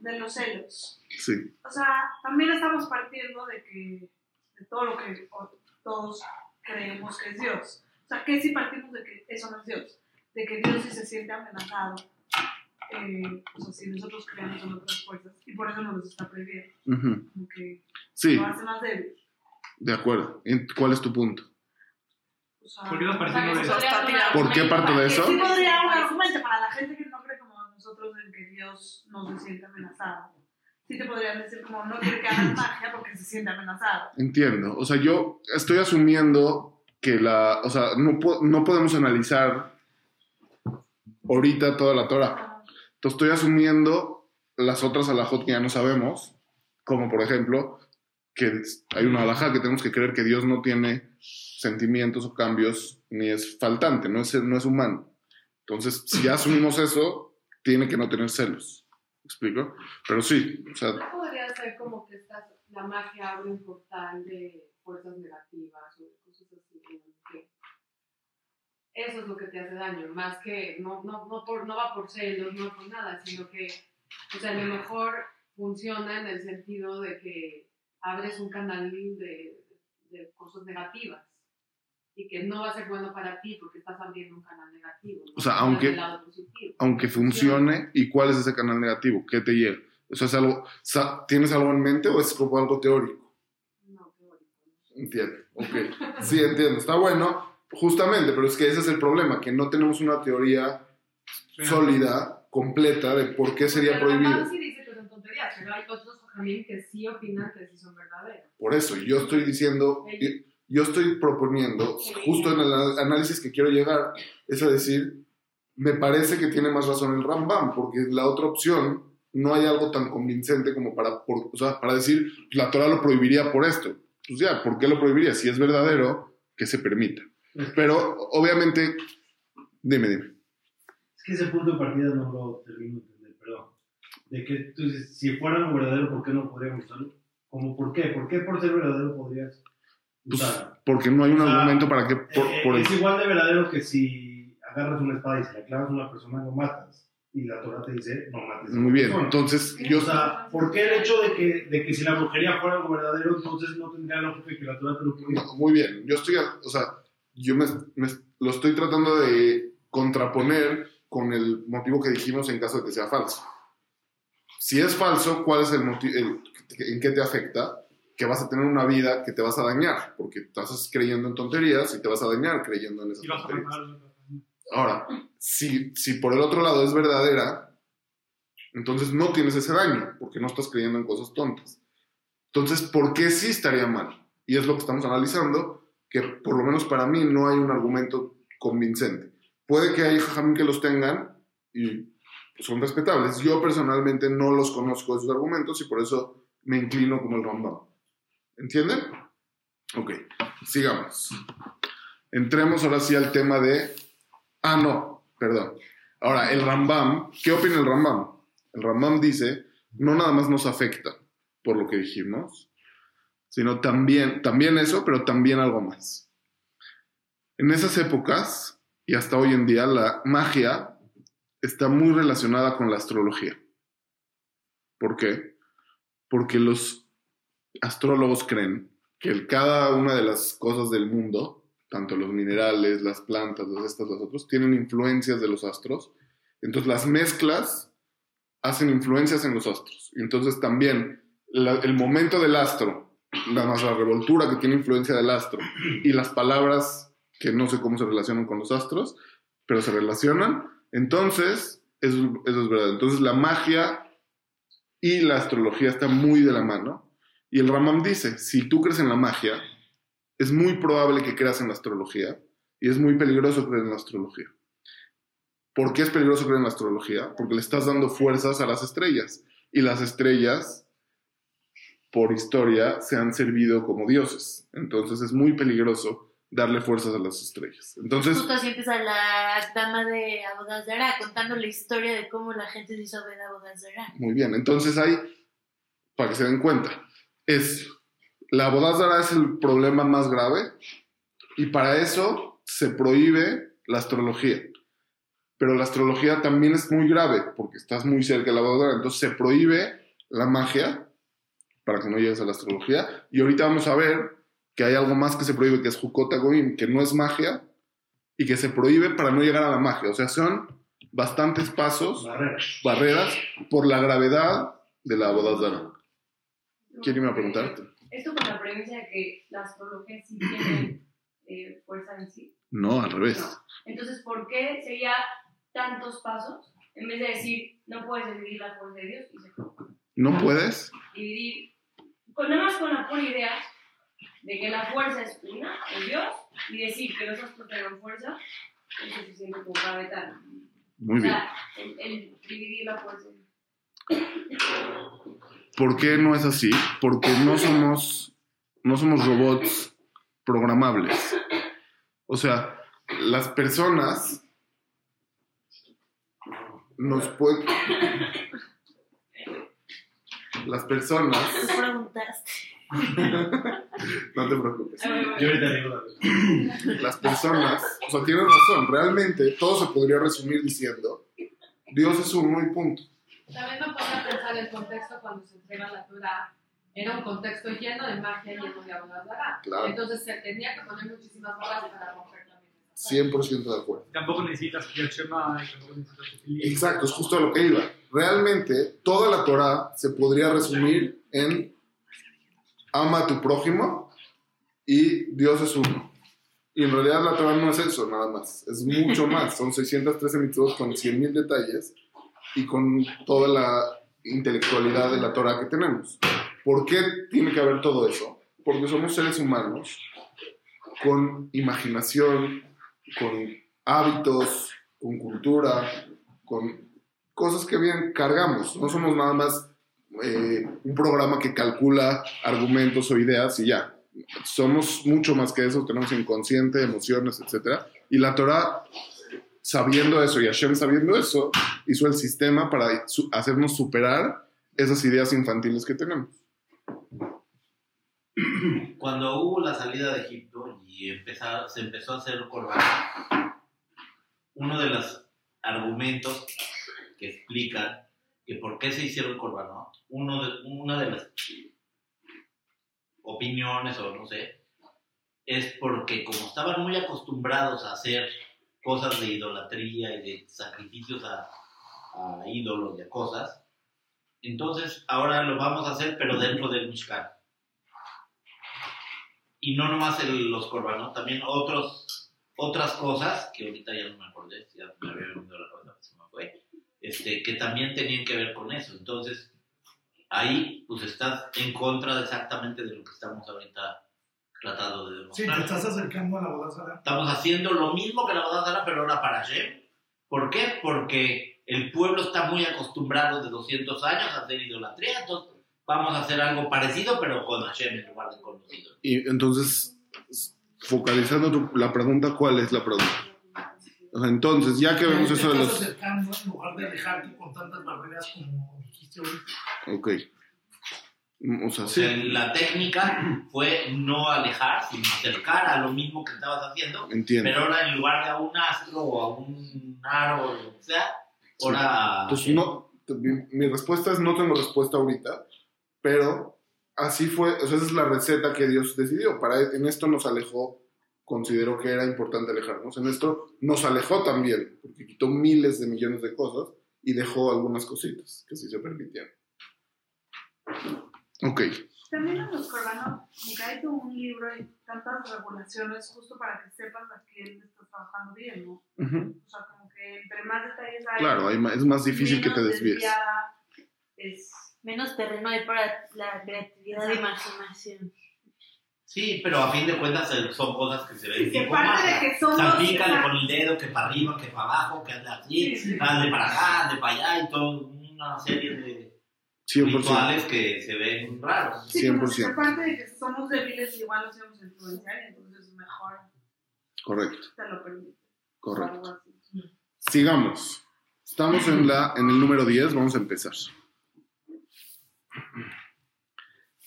de los celos. sí, O sea, también estamos partiendo de que de todo lo que todos creemos que es Dios. O sea, que si partimos de que eso no es Dios, de que Dios sí se siente amenazado, eh, o sea, si nosotros creemos en otras fuerzas, y por eso nos está prohibiendo, ujú, como que sí, lo hace más débil. de acuerdo. ¿Y ¿Cuál es tu punto? O sea, ¿Por qué no partimos de eso? ¿Por qué parto de eso? Sí podría un argumento para la gente que no cree como nosotros en que Dios no se siente amenazado. Sí te podrían decir como no quiere que hagas magia porque se siente amenazado. Entiendo. O sea, yo estoy asumiendo que la. O sea, no, no podemos analizar ahorita toda la Torah. Entonces, estoy asumiendo las otras alajot que ya no sabemos, como por ejemplo, que hay una alajá que tenemos que creer que Dios no tiene sentimientos o cambios, ni es faltante, no es, no es humano. Entonces, si ya asumimos eso, tiene que no tener celos. ¿Me explico? Pero sí, o sea, ¿No podría ser como que la magia abre un portal de fuerzas negativas de cosas así? en el que Eso es lo que te hace daño, más que no, no, no, por, no va por celos, no por nada, sino que, o sea, a lo mejor funciona en el sentido de que abres un canal de, de cosas negativas y que no va a ser bueno para ti porque estás abriendo un canal negativo. ¿no? O sea, aunque- lado aunque funcione, ¿y cuál es ese canal negativo? ¿Qué te llega? ¿Eso es algo, ¿Tienes algo en mente o es como algo teórico? No, teórico. Entiendo, ok. Sí, entiendo, está bueno, justamente, pero es que ese es el problema, que no tenemos una teoría sólida, completa, de por qué sería prohibido. sí dice que son tonterías, pero hay otros que sí opinan que sí son verdaderos. Por eso, yo estoy diciendo, yo- estoy proponiendo, justo en el análisis que quiero llegar, es a decir, me parece que tiene más razón el Rambam, porque la otra opción no hay algo tan convincente como para, por- o sea, para decir, la Torah lo prohibiría por esto. Pues ya, ¿por qué lo prohibiría? Si es verdadero, que se permita. Pero, obviamente, dime, dime. Es que ese punto de partida no lo termino de entender, perdón. De que tú dices, si fuera algo verdadero, ¿por qué no podríamos usarlo? ¿Cómo por qué? ¿Por qué por ser verdadero podrías Pues, usarlo? porque no hay un O sea, argumento para que... Por, Eh, por el- es igual de verdadero que si agarras una espada y se la clavas a una persona, lo matas. Y la Torah te dice, no mates. Muy bien, persona. entonces yo... O sea, ¿por qué el hecho de que, de que si la brujería fuera algo verdadero, entonces no tendría lógica que la Torah te lo prohíba? No, muy bien, yo estoy, o sea, yo me, me- lo estoy tratando de contraponer con el motivo que dijimos en caso de que sea falso. Si es falso, ¿cuál es el motivo? ¿En qué te afecta? Que vas a tener una vida que te vas a dañar, porque estás creyendo en tonterías y te vas a dañar creyendo en esas Y tonterías. Ahora, si, si por el otro lado es verdadera, Entonces no tienes ese daño, porque no estás creyendo en cosas tontas. Entonces, ¿por qué sí estaría mal? Y es lo que estamos analizando, que por lo menos para mí no hay un argumento convincente. Puede que haya jajamín que los tengan y son respetables. Yo personalmente no los conozco esos argumentos y por eso me inclino como el Rambam. ¿Entienden? Ok, sigamos. Entremos ahora sí al tema de... Ah, no, perdón. Ahora, el Rambam, ¿qué opina el Rambam? El Rambam dice, no nada más nos afecta por lo que dijimos, sino también, también eso, pero también algo más. En esas épocas y hasta hoy en día, la magia está muy relacionada con la astrología. ¿Por qué? Porque los astrólogos creen que cada una de las cosas del mundo, tanto los minerales, las plantas, las estas, las otras, tienen influencias de los astros. Entonces las mezclas hacen influencias en los astros. Entonces también el momento del astro, la más la revoltura que tiene influencia del astro y las palabras que no sé cómo se relacionan con los astros, pero se relacionan, entonces eso, eso es verdad. Entonces la magia y la astrología están muy de la mano. Y el Ramam dice, si tú crees en la magia, es muy probable que creas en la astrología y es muy peligroso creer en la astrología. ¿Por qué es peligroso creer en la astrología? Porque le estás dando fuerzas a las estrellas y las estrellas, por historia, se han servido como dioses. Entonces es muy peligroso darle fuerzas a las estrellas. Entonces, Justo así empieza la dama de Abodazara contando la historia de cómo la gente se hizo ver a Abodazara. Muy bien, entonces hay, para que se den cuenta, es, la bodazara es el problema más grave y para eso se prohíbe la astrología. Pero la astrología también es muy grave porque estás muy cerca de la bodazara, entonces se prohíbe la magia para que no llegues a la astrología. Y ahorita vamos a ver que hay algo más que se prohíbe, que es Jukota Goim, que no es magia y que se prohíbe para no llegar a la magia. O sea, son bastantes pasos Barreras. barreras por la gravedad de la bodazara. ¿Quién iba a preguntarte? Esto con la premisa de que la astrología sí tiene eh, fuerza en sí. No, al revés. No. Entonces, ¿por qué sería tantos pasos en vez de decir no puedes dividir la fuerza de Dios y se? ¿No puedes? dividir, con, nada más con la pura idea de que la fuerza es una, es Dios, y decir que los astros tengan fuerza es suficiente como para vetar. Muy o bien. sea, el, el dividir la fuerza. ¿Por qué no es así? Porque no somos, no somos robots programables. O sea, las personas nos pueden... Las personas... <laughs> Preguntaste. No te preocupes. Yo ahorita digo la respuesta. Las personas... O sea, tienes razón. Realmente todo se podría resumir diciendo Dios es uno y punto. También me pone a pensar el contexto cuando se entrega la Torah. Era un contexto lleno de magia, lleno de abodazara. Claro. Entonces se tenía que poner muchísimas barras para romper 100% de acuerdo. Tampoco necesitas que y tampoco necesitas que Exacto, es justo a lo que iba. Realmente, toda la Torah se podría resumir en ama a tu prójimo y Dios es uno. Y en realidad la Torah no es eso, nada más. Es mucho <laughs> más. Son 613 mitzvot con 100.000 detalles y con toda la intelectualidad de la Torah que tenemos. ¿Por qué tiene que haber todo eso? Porque somos seres humanos con imaginación, con hábitos, con cultura, con cosas que bien cargamos. No somos nada más eh, un programa que calcula argumentos o ideas y ya. Somos mucho más que eso, tenemos inconsciente, emociones, etc. Y la Torah, sabiendo eso y Hashem sabiendo eso, hizo el sistema para hacernos superar esas ideas infantiles que tenemos. <clears throat> Cuando hubo la salida de Egipto y empezar- se empezó a hacer corbán, uno de los argumentos que explican que por qué se hicieron corbanot, uno de, una de las opiniones o no sé, es porque como estaban muy acostumbrados a hacer cosas de idolatría y de sacrificios a, a ídolos y a cosas, entonces ahora lo vamos a hacer pero dentro del Mishkan y no nomás el- los corbanos, también otros, otras cosas que ahorita ya no me acordé, ya me había venido la cabeza, se me fue. este, que también tenían que ver con eso. Entonces, ahí pues estás en contra de exactamente de lo que estamos ahorita tratando de Sí, demostrar. te estás acercando a la boda Sara. Estamos haciendo lo mismo que la boda Sara, pero ahora para Hashem. ¿Por qué? Porque el pueblo está muy acostumbrado de 200 años a hacer idolatría, entonces vamos a hacer algo parecido, pero con Hashem en lugar de con los ídolos. Y entonces, focalizando tu- la pregunta, ¿cuál es la pregunta? Entonces, ya que vemos eso de los... acercando en lugar de alejarte con tantas barreras como dijiste ahorita. Ok. O sea, O sí. sea, la técnica fue no alejar, sino acercar a lo mismo que estabas haciendo, Entiendo. pero ahora en lugar de a un astro o a un aro o lo que sea, ahora... Entonces, no, mi, mi respuesta es no tengo respuesta ahorita, pero así fue, o sea, esa es la receta que Dios decidió. Para, en esto nos alejó, consideró que era importante alejarnos. En esto nos alejó también, porque quitó miles de millones de cosas y dejó algunas cositas que sí se permitían. Ok, También en los Corbanos, Micael tuvo un libro y tantas regulaciones justo para que sepas a quién estás trabajando bien, ¿no? Ujú. O sea, como que entre más detalles hay, claro, hay ma- es más difícil que te desvíes. es. Menos terreno hay para la creatividad e imaginación. Sí, pero a fin de cuentas son cosas que se ven Y que tipo parte de que somos. Salpícale con el dedo, que para arriba, que para abajo, que ande así, Sí, sí. ande para acá, ande para allá y todo, una serie de 100%. rituales que se ven raros. Sí, como 100%. que aparte de que somos débiles, igual nos íbamos a influenciar, y entonces mejor Correcto, te lo permite. correcto. así. Sigamos. Estamos en, la, en el número 10, vamos a empezar.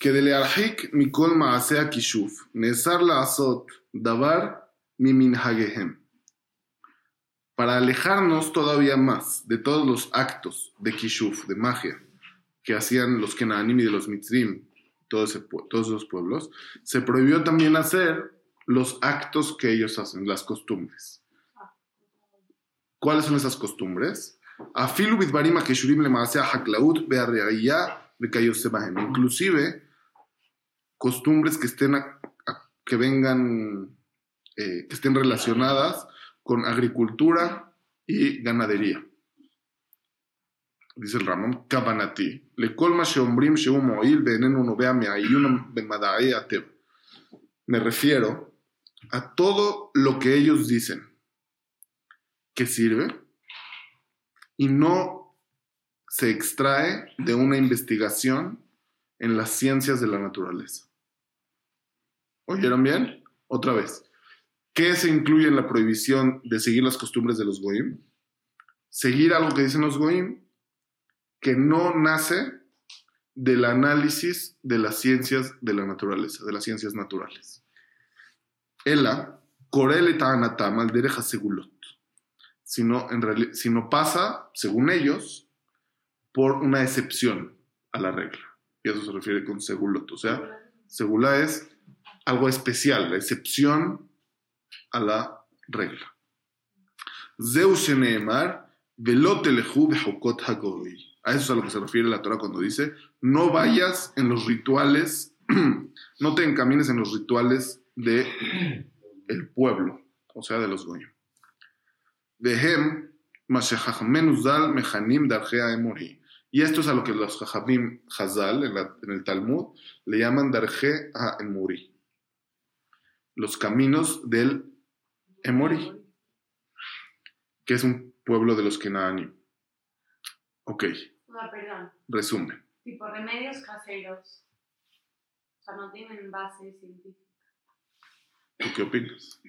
Que de learhik mikol maasea kishuf, nesar la azot, davar mimin hagehem. Para alejarnos todavía más de todos los actos de kishuf, de magia, que hacían los Kenaanim y de los Mitzrim, todo ese pue- todos esos pueblos, se prohibió también hacer los actos que ellos hacen, las costumbres. ¿Cuáles son esas costumbres? Afilu lemaasea haklaut. Inclusive costumbres que estén a- que vengan eh, que estén relacionadas con agricultura y ganadería. Dice el Ramón, Kabanati, le colma sheombrim sheum moil be'enenu novea me'ayunam be'mada'e atev. Me refiero a todo lo que ellos dicen que sirve y no se extrae de una investigación en las ciencias de la naturaleza. ¿Oyeron bien? Otra vez. ¿Qué se incluye en la prohibición de seguir las costumbres de los goim? Seguir algo que dicen los goim que no nace del análisis de las ciencias de la naturaleza, de las ciencias naturales. Ela, korele ta'anatam al derecha segulot sino, en sino pasa, según ellos, por una excepción a la regla. Y eso se refiere con segulot. O sea, segula es algo especial, la excepción a la regla. Zeu sheneemar, velo telehu behukot hagoy. A eso es a lo que se refiere la Torah cuando dice, no vayas en los rituales, <clears throat> no te encamines en los rituales de pueblo, o sea, de los goyim. Vehem, Mashechachmenu Zal, Mechanim, Darjea Emori. Y esto es a lo que los Jajamim Hazal, en, el Talmud, le llaman Darje a Emori. Los caminos del Emori, que es un pueblo de los Kenaanim. Ok, O sea, perdón. resumen. Tipo remedios caseros. O sea, no tienen base científica. ¿Tú qué opinas?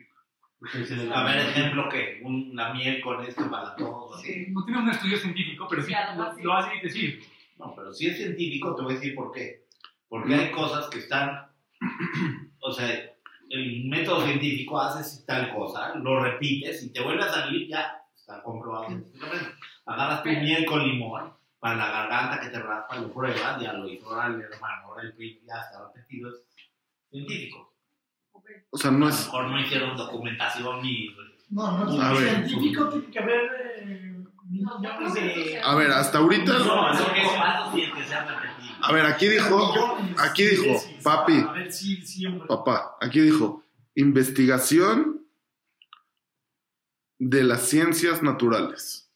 A ver, ejemplo que una miel con esto para todos. No tiene un estudio científico, pero sí Sí, lo, hace decir. No, pero si es científico, te voy a decir por qué. Porque hay cosas que están. <clears throat> O sea, el método científico haces tal cosa, lo repites y te vuelve a salir, ya está comprobado científicamente. Agarras tu miel con limón para la garganta que te raspa, lo pruebas, ya lo hizo ahora el hermano, ahora el primo, ya está repetido, es científico. O sea, no A lo es... mejor no hicieron documentación ni. No, no, A es ver. científico tiene que haber eh, millones de... A ver, hasta ahorita... No, eso que es A ver, aquí dijo... Aquí dijo, papi. Papá, aquí dijo, investigación de las ciencias naturales.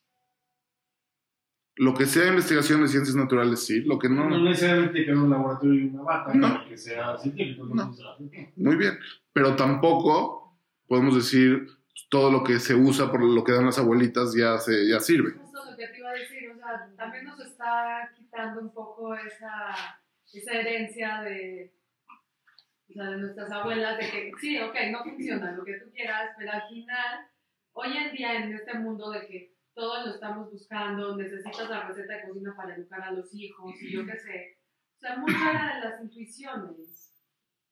Lo que sea investigación de ciencias naturales, sí. Lo que no, No necesariamente que en un laboratorio y una bata, No. que sea científico. No. Muy bien. Pero tampoco podemos decir todo lo que se usa por lo que dan las abuelitas ya, se, ya sirve. Justo lo que te iba a decir, sea, también nos está quitando un poco esa, esa herencia de, o sea, de nuestras abuelas, de que sí, ok, no funciona lo que tú quieras, pero al final, hoy en día en este mundo de que todos lo estamos buscando, necesitas la receta de cocina para educar a los hijos, y yo qué sé, o sea, muchas de las intuiciones,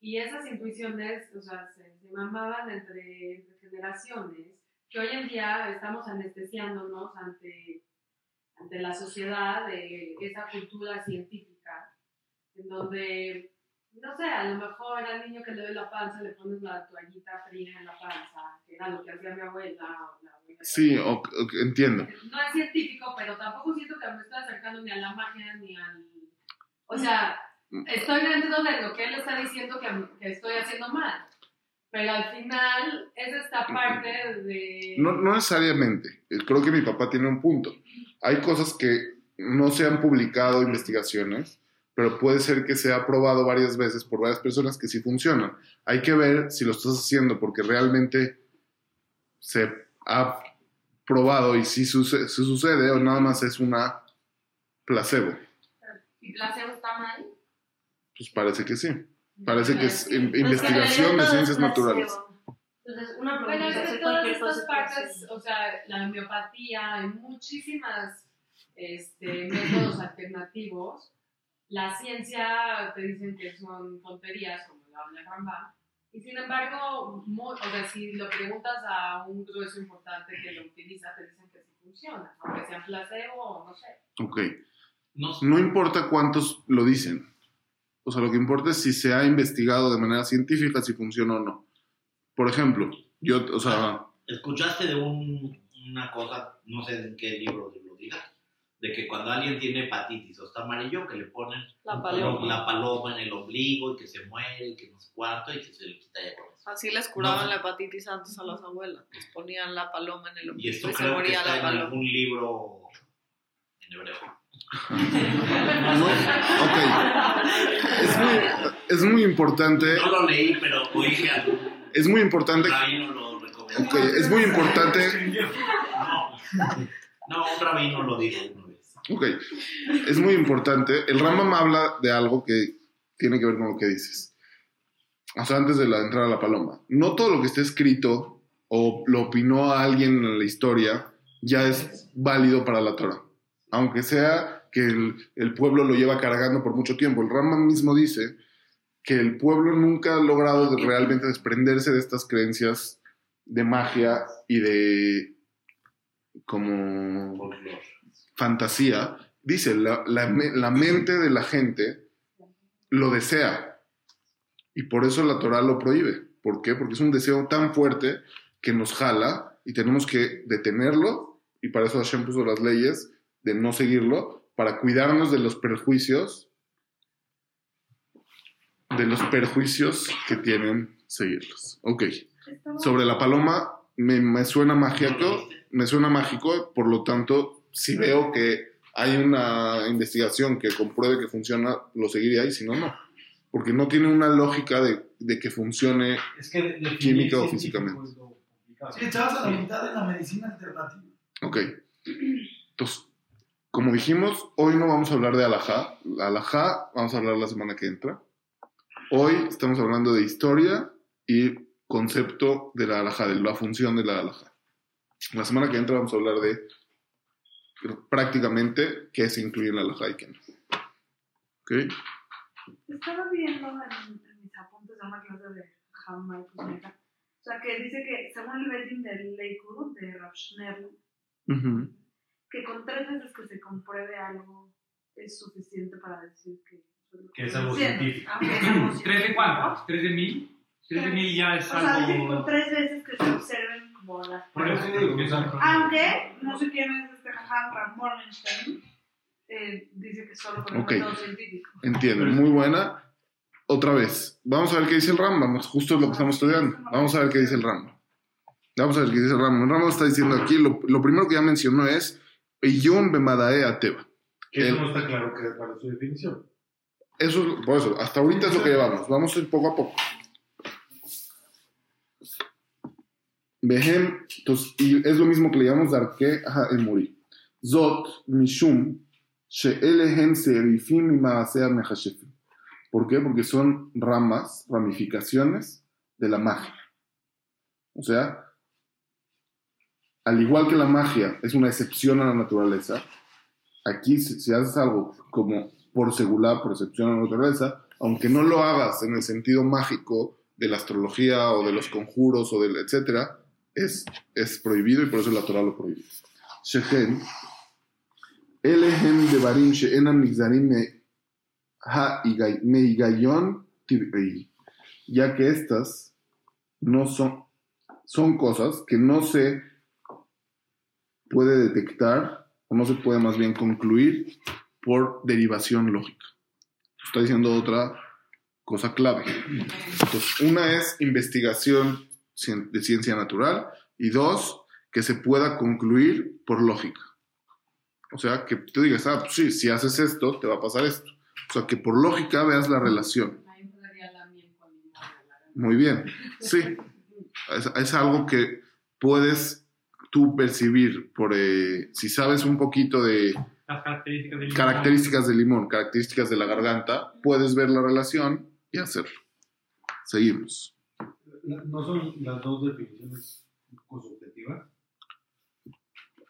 y esas intuiciones, o sea, se, se mamaban entre, entre generaciones, que hoy en día estamos anestesiándonos ante, ante la sociedad de esa cultura científica, en donde, no sé, a lo mejor al niño que le doy la panza le pones la toallita fría en la panza, que era lo que hacía mi abuela. o la abuela. Sí, o- o- entiendo. No es científico, pero tampoco siento que me estoy acercando ni a la magia ni al... O sea, estoy dentro de lo que él está diciendo que, que estoy haciendo mal. Pero al final es esta parte de... No, no necesariamente. Creo que mi papá tiene un punto. Hay cosas que no se han publicado investigaciones, pero puede ser que se ha probado varias veces por varias personas que sí funcionan. Hay que ver si lo estás haciendo porque realmente se ha probado y si sucede, si sucede o nada más es una placebo. ¿Y placebo está mal? Pues parece que sí. Parece que es Pues investigación de ciencias naturales. Entonces, una Bueno, pregunta es es que todas estas partes, o sea, la homeopatía, hay muchísimas este, métodos alternativos. La ciencia te dicen que son tonterías, como lo habla Rambam. Y sin embargo, o sea, si lo preguntas a un grueso importante que lo utiliza, te dicen que sí funciona, aunque sea placebo o no sé. Ok. No, No importa cuántos lo dicen. O sea, lo que importa es si se ha investigado de manera científica si funciona o no. Por ejemplo, yo, o sea, ¿Escuchaste de un- una cosa, no sé en qué libro lo diga, de que cuando alguien tiene hepatitis o está amarillo, que le ponen La paloma. la paloma en el ombligo y que se muere y que no sé cuánto y que se le quita ya con eso? Así les curaban No. la hepatitis antes a las abuelas. Les ponían la paloma en el Y ombligo esto y se creo que está la en algún libro en hebreo. ok. Es muy, es muy importante, No lo leí, pero oí que algún es muy importante, lo es muy importante, No, no, un rabino lo dijo una vez. ok, es muy importante. El Rambam habla de algo que tiene que ver con lo que dices. O sea, antes de la entrada a la paloma. No todo lo que esté escrito o lo opinó a alguien en la historia ya es válido para la Torah. Aunque sea que el, el pueblo lo lleva cargando por mucho tiempo. El Rambam mismo dice que el pueblo nunca ha logrado realmente desprenderse de estas creencias de magia y de como fantasía. Dice, la, la la mente de la gente lo desea. Y por eso la Torah lo prohíbe. ¿Por qué? Porque es un deseo tan fuerte que nos jala y tenemos que detenerlo. Y para eso Hashem puso las leyes de no seguirlo, para cuidarnos de los perjuicios, de los perjuicios que tienen seguirlos. Ok. Sobre la paloma, me, me suena mágico, me suena mágico, por lo tanto, si veo que hay una investigación que compruebe que funciona, lo seguiría y si no, no. Porque no tiene una lógica de, de que funcione. Es que Química o físicamente. Sí, estabas a la mitad de la medicina alternativa. Ok. Entonces, como dijimos, hoy no vamos a hablar de alajá. La alajá vamos a hablar la semana que entra. Hoy estamos hablando de historia y concepto de la alajá, de la función de la alajá. La semana que entra vamos a hablar de prácticamente qué se incluye en la alajá y qué no. ¿Ok? Estaba viendo en, en mis apuntes de una clase de Cosmeta, o sea, que dice que según el rating del Lakewood, de Rav Schneider, Ujú. que con tres veces que se compruebe algo es suficiente para decir que, Que es algo Ciento, científico. aunque es algo <clears throat> ¿Tres de científico. cuántos? ¿Tres de mil? Tres de mil ya es O sea, dice que con algo... tres veces que se observen como las Por eso digo que algo... Aunque, no sé quién es este Hanra Morgenstern, eh, dice que solo con el método científico. Entiendo, muy buena. Otra vez, vamos a ver qué dice el Rambam, justo es lo que estamos estudiando. Vamos a ver qué dice el Rambam. Vamos a ver qué dice el Rambam. El Rambam está diciendo aquí, lo, lo primero que ya mencionó es Iyun bemadae ateba. Que eso no está claro que para su definición. Eso es, por eso, hasta ahorita es lo que llevamos. Vamos a ir poco a poco. Behem, entonces, y es lo mismo que le llamamos Darke el Muri. Zot, Mishum, She'elehen Serifim y Maasea Mehashefim. ¿Por qué? Porque son ramas, ramificaciones de la magia. O sea, al igual que la magia es una excepción a la naturaleza, aquí si, si haces algo como por seguridad, por excepción a la naturaleza, aunque no lo hagas en el sentido mágico de la astrología o de los conjuros o del etcétera, es, es prohibido y por eso la Torah lo prohíbe. Shehen, Elehem de Barim She'enam igay- Meigayon ya que estas no son, son cosas que no se puede detectar o no se puede más bien concluir por derivación lógica. Está diciendo otra cosa clave. Entonces, una es investigación de ciencia natural y dos, que se pueda concluir por lógica. O sea, que tú digas, ah, pues sí, si haces esto, te va a pasar esto. O sea, que por lógica veas la relación. Muy bien, sí. Es, es algo que puedes tú percibir por eh, si sabes un poquito de Las características del características del limón, características de la garganta, puedes ver la relación y hacerlo. Seguimos. ¿No son las dos definiciones subjetivas?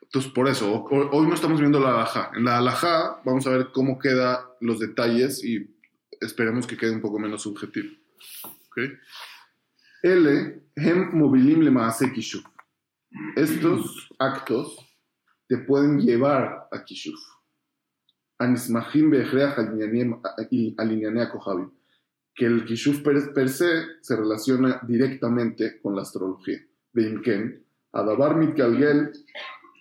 Entonces, por eso, ho- hoy no estamos viendo la alajá. En la alajá vamos a ver cómo quedan los detalles y esperemos que quede un poco menos subjetivo. ¿Ok? L, hem mobilim le. Estos actos te pueden llevar a kishuf. Anismahim be'echreach alineanea kohabim. Que el kishuf per, se se relaciona directamente con la astrología. Beimken, adabar mitgalgel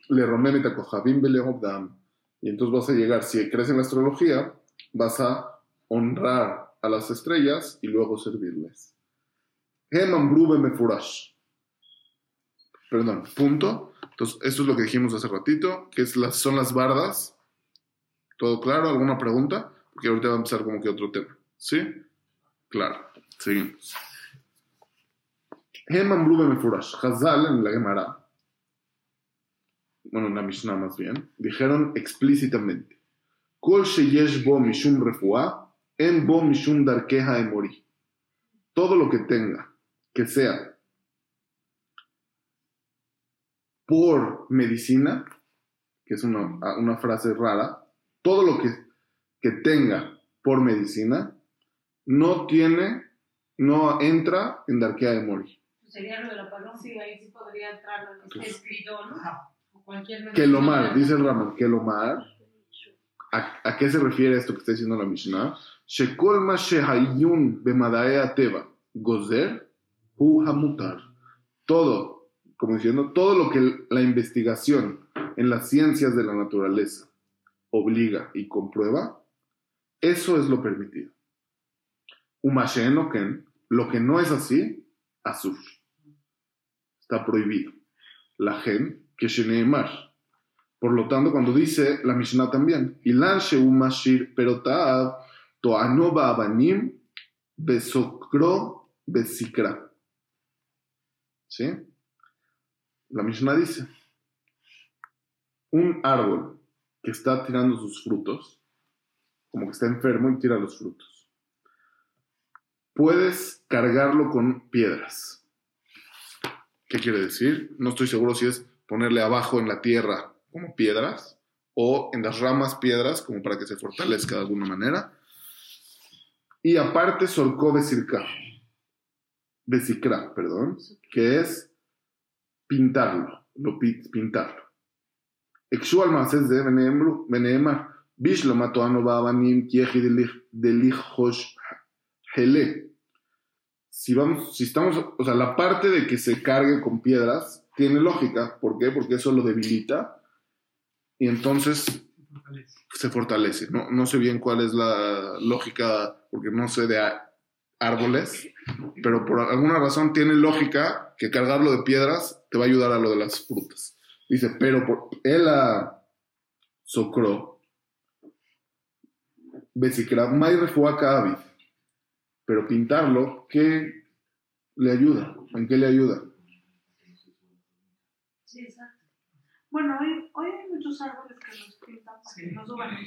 le romemet a kohabim beleobdam. Y entonces vas a llegar, si crees en la astrología, vas a honrar a las estrellas y luego servirles. Perdón, punto. Entonces, esto es lo que dijimos hace ratito, que es las, son las bardas. ¿Todo claro? ¿Alguna pregunta? Porque ahorita va a empezar como que otro tema. ¿Sí? Claro. Seguimos. Hem amru bemefurash. Hazal en la Gemara bueno, en la Mishnah más bien, dijeron explícitamente, Kol sheyesh bo mishum refuá, en bo mishum darkeha emori. Todo lo que tenga, que sea por medicina, que es una, una frase rara, todo lo que, que tenga por medicina, no tiene, no entra en darkeha emori. Sería lo de la paloma. Sí, ahí sí podría entrar lo que está escrito, ¿no? O cualquier Que lo mal, dice el Ramón, que lo mal. ¿A, a qué se refiere esto que está diciendo la Mishnah? Shekol ma shehayun bemadae ateva, gozer hu hamutar. Todo, como diciendo, todo lo que la investigación en las ciencias de la naturaleza obliga y comprueba, eso es lo permitido. Umashenoken, lo que no es así, azur. Está prohibido. La gen, que sheneemar. Por lo tanto, cuando dice la Mishnah también, Ilan sheumashir perotav toanova abanim besokro besikra. ¿Sí? La Mishnah dice, un árbol que está tirando sus frutos, como que está enfermo y tira los frutos, puedes cargarlo con piedras. ¿Qué quiere decir? No estoy seguro si es ponerle abajo en la tierra como piedras o en las ramas piedras como para que se fortalezca de alguna manera. Y aparte sorcó besirka, besikra, perdón, que es pintarlo, lo pi- pintarlo. Exu almaces de Beneemru- Beneemar, Bishlo matoano babanim kieji delijosh hele. Si vamos, si estamos, o sea, la parte de que se cargue con piedras tiene lógica. ¿Por qué? Porque eso lo debilita y entonces se fortalece. No, no sé bien cuál es la lógica, porque no sé de árboles, pero por alguna razón tiene lógica que cargarlo de piedras te va a ayudar a lo de las frutas. Dice, pero por, él, ah, Socro, Besikra, May Refuaca Avid. Pero pintarlo, ¿qué le ayuda? ¿En qué le ayuda? Sí, exacto. Bueno, hoy, hoy hay muchos árboles que los pintan para que no suban.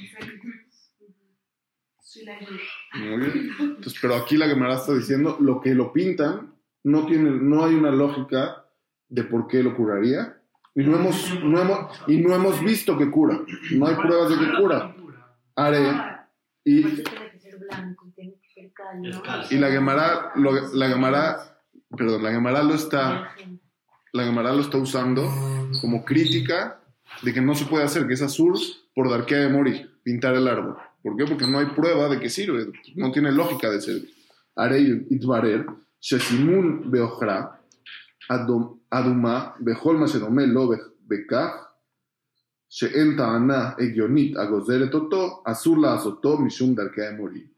Sí, la ayuda. Muy bien. Entonces, pero aquí la Gemara está diciendo, lo que lo pintan, no, tiene, no hay una lógica de por qué lo curaría. Y no hemos, no hemos, y no hemos visto que cura. No hay pruebas de que cura. Are, y, ser ser y la Gemara, lo- la Gemara, perdón, la Gemara lo está, la Gemara lo está usando como crítica de que no se puede hacer, que es azul por dar que de morir, pintar el árbol. ¿Por qué? Porque no hay prueba de que sirve, no tiene lógica de servir. Arei itbarer, Shesimun Beohra, Aduma, Behol Mashedome Lo Bekach, Sheen Ta'ana Egionit Agozeret Oto, Azur La Azotó Mishum Darkea Mori.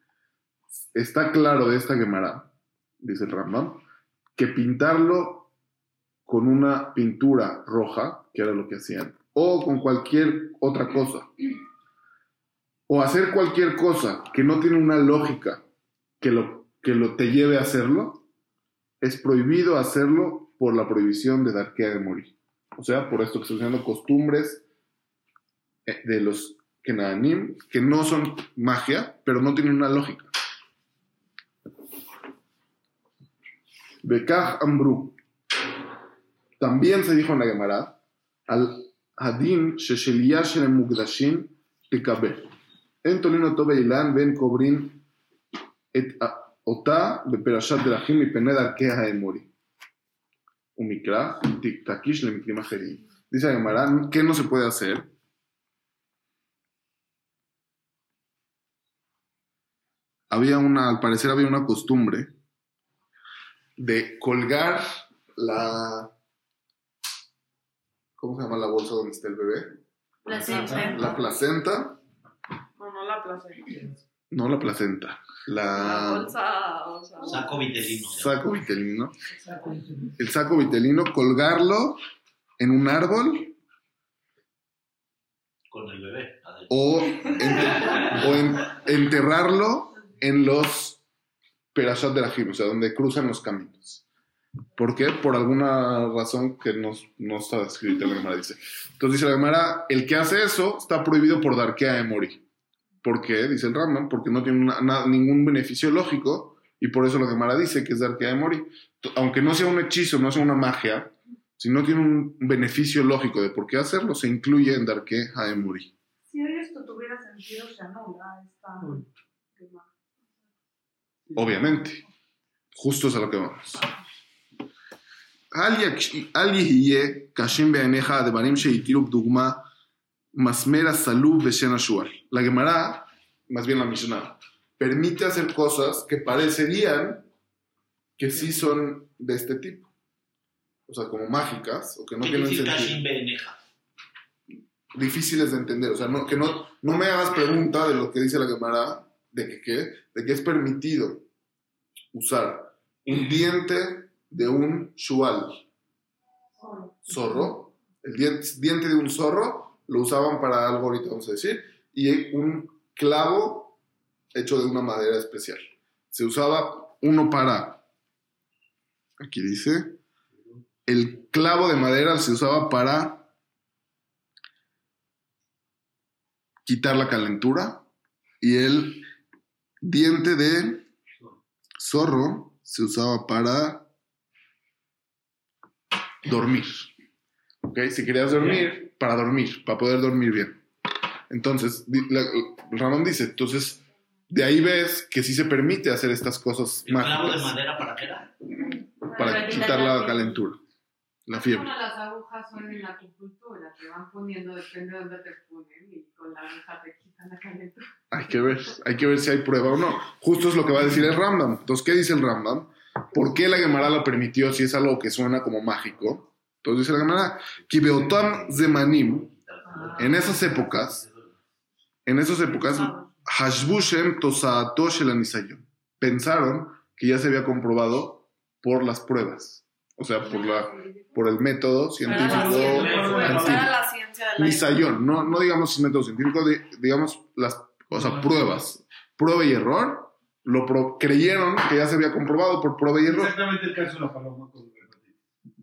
Está claro de esta Gemara, dice el Rambam, que pintarlo con una pintura roja, que era lo que hacían, o con cualquier otra cosa, o hacer cualquier cosa que no tiene una lógica que lo, que lo te lleve a hacerlo, es prohibido hacerlo por la prohibición de dar de morir. O sea, por esto que estoy costumbres eh, de los Kenanim, que no son magia, pero no tienen una lógica. Bekach Ambru. También se dijo en la Gemara, al Hadin Sheshelia Shelem Mugdashin Tekaber. En Tolino Tobe Ilan Ben Kobrin et a- Ota Beperashat Derachim Mipene Darkei Haemori. Umikra Tiktakish Lemikrim Acherim. Dice la Gemara, ¿qué no se puede hacer? Había una, al parecer había una costumbre de colgar la. ¿Cómo se llama la bolsa donde está el bebé? Placenta. La placenta. No, no la plaza. No la placenta. La La. bolsa, o sea, Saco vitelino. Saco vitelino. El saco vitelino, colgarlo en un árbol Con el bebé. o, en- o en- enterrarlo en los Perashat de la o sea, donde cruzan los caminos. ¿Por qué? Por alguna razón que no, no está escrita en la Gemara, dice. Entonces dice la Gemara, el que hace eso está prohibido por Darkea de morir. ¿Por qué? Dice el Rambam, porque no tiene una- na- ningún beneficio lógico y por eso la Gemara dice que es Darkea de morir. Aunque no sea un hechizo, no sea una magia, si no tiene un beneficio lógico de por qué hacerlo, se incluye en Darkea de morir. Si hoy esto tuviera sentido, se anula esta. Obviamente. Justo es a lo que vamos. אל יקש- אל יהיה קשים בעיניך הדברים שהתירו בדוגמה Masmera Salud Beshena Shuar. La Gemara, más bien la Mishnah, permite hacer cosas que parecerían que sí son de este tipo. O sea, como mágicas o que no tienen sentido. Difíciles de entender. O sea, no, que no, no me hagas pregunta de lo que dice la Gemara, de que, ¿qué? de que es permitido usar un diente de un shual. Zorro. El diente, diente de un zorro lo usaban para algo ahorita, vamos a decir, y un clavo hecho de una madera especial. Se usaba uno para, aquí dice, el clavo de madera se usaba para quitar la calentura y el diente de zorro se usaba para dormir. ¿Ok? Si querías dormir, para dormir, para poder dormir bien. Entonces, la- Ramón dice, entonces, de ahí ves que sí se permite hacer estas cosas ¿El clavo de mágicas madera para qué era? para quitar la calentura, la fiebre. Como las agujas son en la acupuntura, te van poniendo, depende de dónde te ponen, y con la aguja te quitan la calentura. Hay que ver, hay que ver si hay prueba o no. Justo es lo que va a decir el Rambam. Entonces, ¿qué dice el Rambam? ¿Por qué la Gemara lo permitió si es algo que suena como mágico? Entonces dice la Gemara, Kibeotam Zemanim, en esas épocas, en esas épocas, Hashbushem Tosaato Shelanisayon. Pensaron que ya se había comprobado por las pruebas. O sea, por, la, por el método científico Misayón, no, no digamos método científico, di- digamos las o sea, pruebas, prueba y error, lo pro- creyeron que ya se había comprobado por prueba y error. Exactamente el caso de la paloma con hepatitis.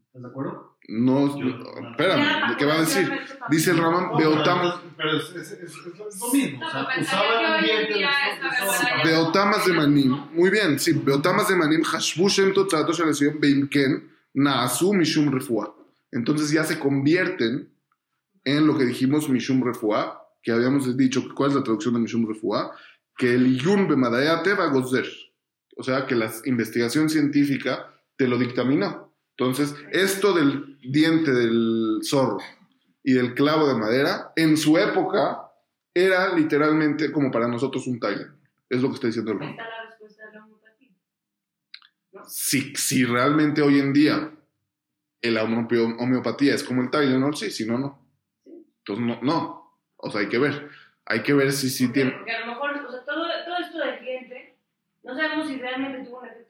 ¿Estás de acuerdo? No, Yo- espérame, ¿de qué va a decir? Dice el Raman, No, pero es, lo mismo. O sea, de Beotamas de Manim, muy bien, sí, Beotamas de Manim, Hashbu Shem Totzato Shalesión Beimken, Naasu Mishum Refua. Entonces ya se convierten en lo que dijimos Mishum Refua, que habíamos dicho, ¿cuál es la traducción de Mishum Refua? Que el Yun Bemadayate va a gozer. O sea, que la investigación científica te lo dictaminó. Entonces, esto del diente del zorro y del clavo de madera, en su época, era literalmente como para nosotros un Tyler. Es lo que está diciendo el homeopatía. Si, si realmente hoy en día la homeo- homeopatía es como el Tylenol, sí, si no, no. Entonces, no, no. O sea, hay que ver. Hay que ver si sí Porque- tiene... Porque a lo mejor, o sea, todo, todo esto del cliente, no sabemos si realmente tuvo un efecto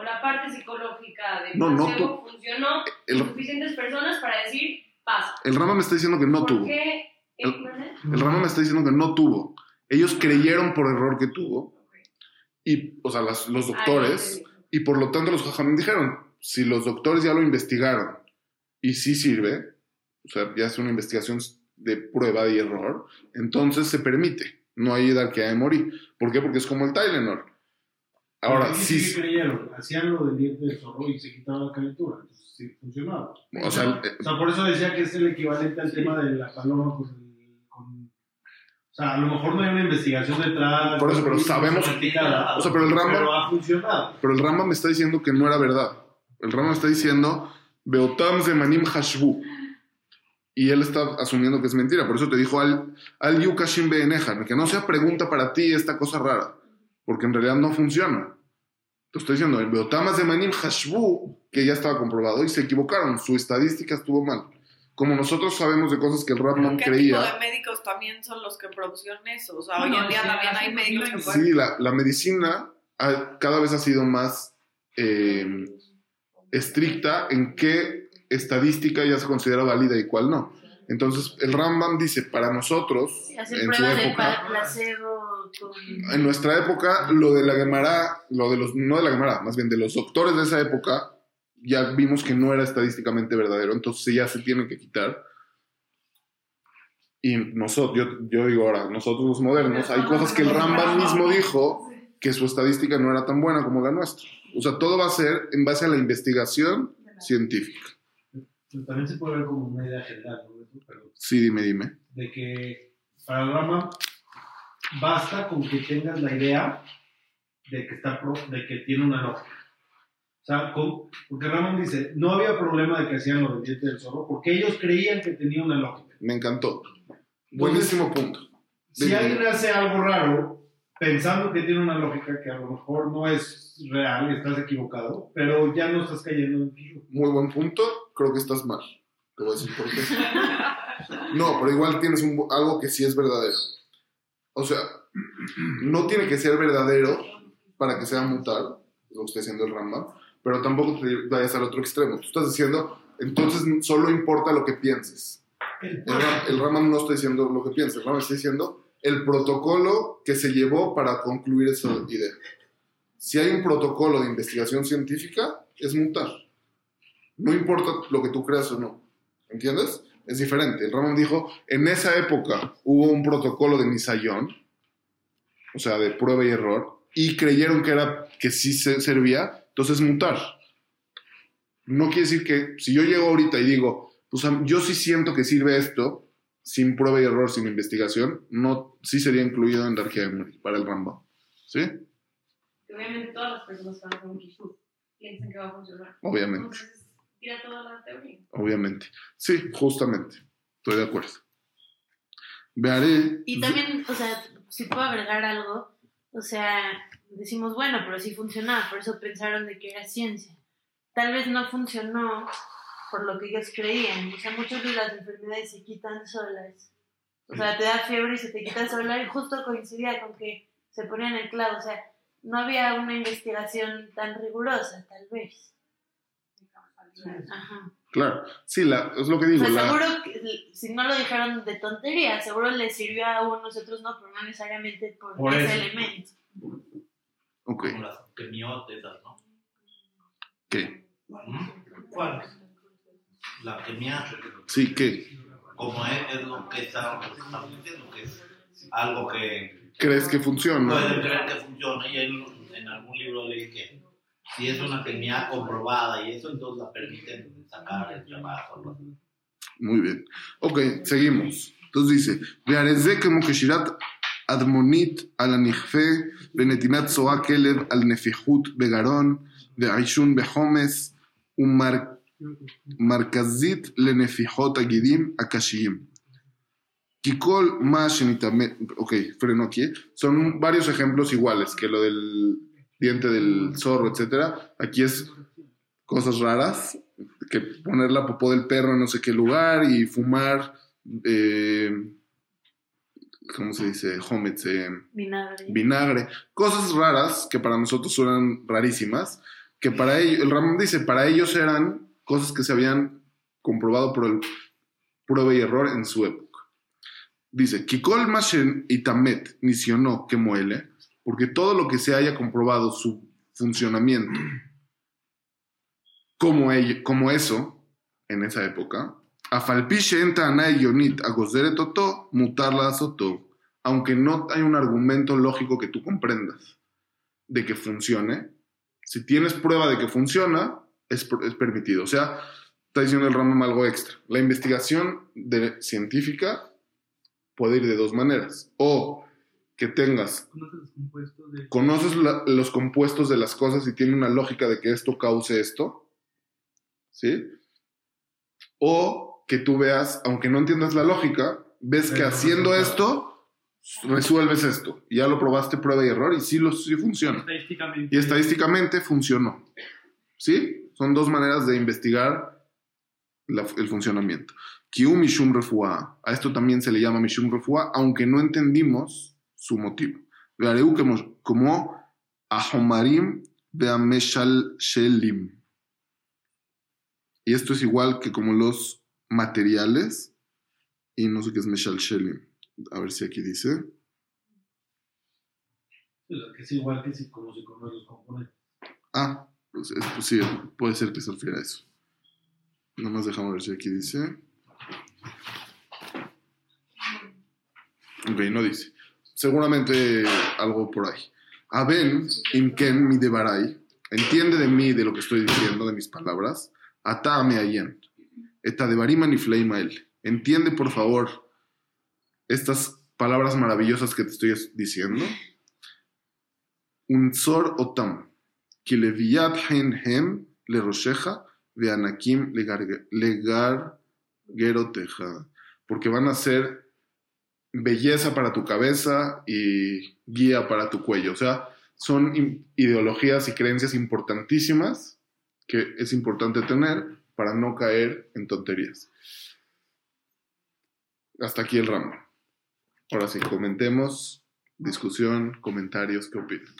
o la parte psicológica de No, no placebo funcionó en El, suficientes personas para decir, pasa. el Rama me está diciendo que no ¿Por tuvo. qué? El- ¿Eh? El Rama me está diciendo que no tuvo. Ellos creyeron por error que tuvo. Y, o sea, las- los doctores... Y por lo tanto los jajamín dijeron, si los doctores ya lo investigaron y sí sirve, o sea, ya es una investigación de prueba y error, entonces se permite. No hay edad que haya de morir. ¿Por qué? Porque es como el Tylenol. Ahora, sí, sí creyeron, hacían lo del diente del zorro y se quitaba la calentura. Entonces sí funcionaba. o sea, eh, O sea, por eso decía que es el equivalente al tema de la paloma con el. con- o sea, a lo mejor no hay una investigación detrás. Por eso, pero sabemos- o sea, pero el Rambam- Pero ha funcionado. pero el Rama me está diciendo que no era verdad. El Rama me está diciendo, Beotam Zemanim Hashbu. Y él está asumiendo que es mentira. Por eso te dijo al, al Yukashim Beenejan, que no sea pregunta para ti esta cosa rara. Porque en realidad no funciona. Te estoy diciendo, el Beotamas de Manim Hashbu, que ya estaba comprobado, y se equivocaron. Su estadística estuvo mal. Como nosotros sabemos de cosas que el Ratman ¿Qué tipo creía. de médicos también son los que producen eso? O sea, No, hoy no, en día sí, también hay médicos que pueden... Sí, la, la medicina ha- cada vez ha sido más eh, estricta en qué estadística ya se considera válida y cuál no. Entonces, el Rambam dice, para nosotros, Hacer en su pruebas de época, pa- placebo en nuestra época, lo de la Gemara, lo de los, no de la Gemara, más bien de los doctores de esa época, ya vimos que no era estadísticamente verdadero, entonces ya se tiene que quitar. Y nosotros, yo, yo digo ahora, nosotros los modernos, hay cosas que el Rambam mismo dijo que su estadística no era tan buena como la nuestra. O sea, todo va a ser en base a la investigación científica. Pero también se puede ver como una idea general, ¿no? Pero Sí, dime, dime. de que para el Rama basta con que tengas la idea de que, está pro- de que tiene una lógica. O sea, con- porque Ramón dice, no había problema de que hacían lo del diente del zorro, porque ellos creían que tenía una lógica. Me encantó. Buenísimo punto. Si alguien hace algo raro, pensando que tiene una lógica que a lo mejor no es real y estás equivocado, pero ya no estás cayendo en el Muy buen punto. Creo que estás mal. Te voy a decir por qué. <laughs> No, pero igual tienes un- algo que sí es verdadero. O sea, no tiene que ser verdadero para que sea mutar, lo que está diciendo el Rambam, pero tampoco te vayas al otro extremo. Tú estás diciendo, entonces solo importa lo que pienses. El- El, Rambam no está diciendo lo que piensa, el Rambam está diciendo el protocolo que se llevó para concluir esa idea. Si hay un protocolo de investigación científica, es mutar. No importa lo que tú creas o no. ¿Entiendes? Es diferente. El Rambam dijo, en esa época hubo un protocolo de misayón, o sea, de prueba y error, y creyeron que, era, que sí se servía, entonces mutar. No quiere decir que si yo llego ahorita y digo, pues yo sí siento que sirve esto, sin prueba y error, sin investigación, no, sí sería incluido en la Arquea de para el Rambam. ¿Sí? Obviamente todas las personas que van un kishuf piensan que va a funcionar. Obviamente. Entonces, tira toda la teoría. Obviamente. Sí, justamente. Estoy de acuerdo. Vearé. Y también, o sea, si puedo agregar algo, o sea, decimos, bueno, pero sí funcionaba, por eso pensaron de que era ciencia. Tal vez no funcionó por lo que ellos creían. O sea, muchas de las enfermedades se quitan solas. O sea, te da fiebre y se te quita sola y justo coincidía con que se ponían el clavo. O sea, no había una investigación tan rigurosa, tal vez. Ajá. Claro. Sí, la, es lo que O digo. sea, la- seguro que si no lo dijeron de tontería, seguro les sirvió a unos otros no, pero no necesariamente por, Por ese eso. elemento. Ok. Como las quemiotes, esas, ¿no? ¿Qué? ¿Cuál? La quemia, Sí, ¿qué? como es, es lo que está- estamos diciendo, que es algo que ¿Crees que funciona? pueden creer que funciona y en, en algún libro leí que si es una quemia comprobada y eso, entonces la permiten sacar el trabajo. algo así. Muy bien. Ok, seguimos. Entonces dice, והרי כמו כשירת אדמונית על הנכפה ונתינת צואה כלב על נפיחות בגרון ועישון בחומס ומרכזית לנפיחות הגידים הקשיים. כי כל מה שנתאמן, ok, freno aquí, son varios ejemplos iguales que lo del diente del zorro, etcétera. Aquí es cosas raras, que poner la popó del perro en no sé qué lugar y fumar, eh, ¿cómo se dice? Hometz, eh, Vinagre. vinagre, cosas raras que para nosotros suenan rarísimas, que para ellos, el Ramón dice, para ellos eran cosas que se habían comprobado por el prueba y error en su época. Dice, Kikol Mashen Itamet Nisionó que muele, porque todo lo que se haya comprobado su funcionamiento como, ello- como eso, en esa época, Afalpiche enta anay yonit agozere toto, mutarla soto, aunque no hay un argumento lógico que tú comprendas de que funcione, si tienes prueba de que funciona, es, es permitido. O sea, está diciendo el Rambam algo extra. La investigación de- científica puede ir de dos maneras. O que tengas, ¿Conoces los compuestos de.? conoces la- los compuestos de las cosas y tiene una lógica de que esto cause esto, ¿sí? O que tú veas, aunque no entiendas la lógica, ves que haciendo esto, resuelves esto. Y ya lo probaste prueba y error y sí, lo, sí funciona. Estadísticamente. Y estadísticamente funcionó. ¿Sí? Son dos maneras de investigar la- el funcionamiento. Kiu Mishum Refuá. A esto también se le llama Mishum Refuá, aunque no entendimos su motivo. Veareu como, como Ahomarim de Ameshal Shelim. Y esto es igual que como los materiales. Y no sé qué es Meshal Shelim. A ver si aquí dice. Que es igual que si, como si los componentes. Ah, pues es posible, puede ser que se refiera a eso. Nomás dejamos ver si aquí dice. Ok, no dice seguramente algo por ahí. Aben, imken mi devarai, entiende de mí, de lo que estoy diciendo, de mis palabras, atame ayen, eta devariman y fleimael, entiende por favor estas palabras maravillosas que te estoy diciendo. Unzor otam, kileviat hen hem le rosheja, veanakim le gargeroteja, porque van a ser belleza para tu cabeza y guía para tu cuello. O sea, son ideologías y creencias importantísimas que es importante tener para no caer en tonterías. Hasta aquí el ramo. Ahora sí, comentemos, discusión, comentarios, ¿qué opinan?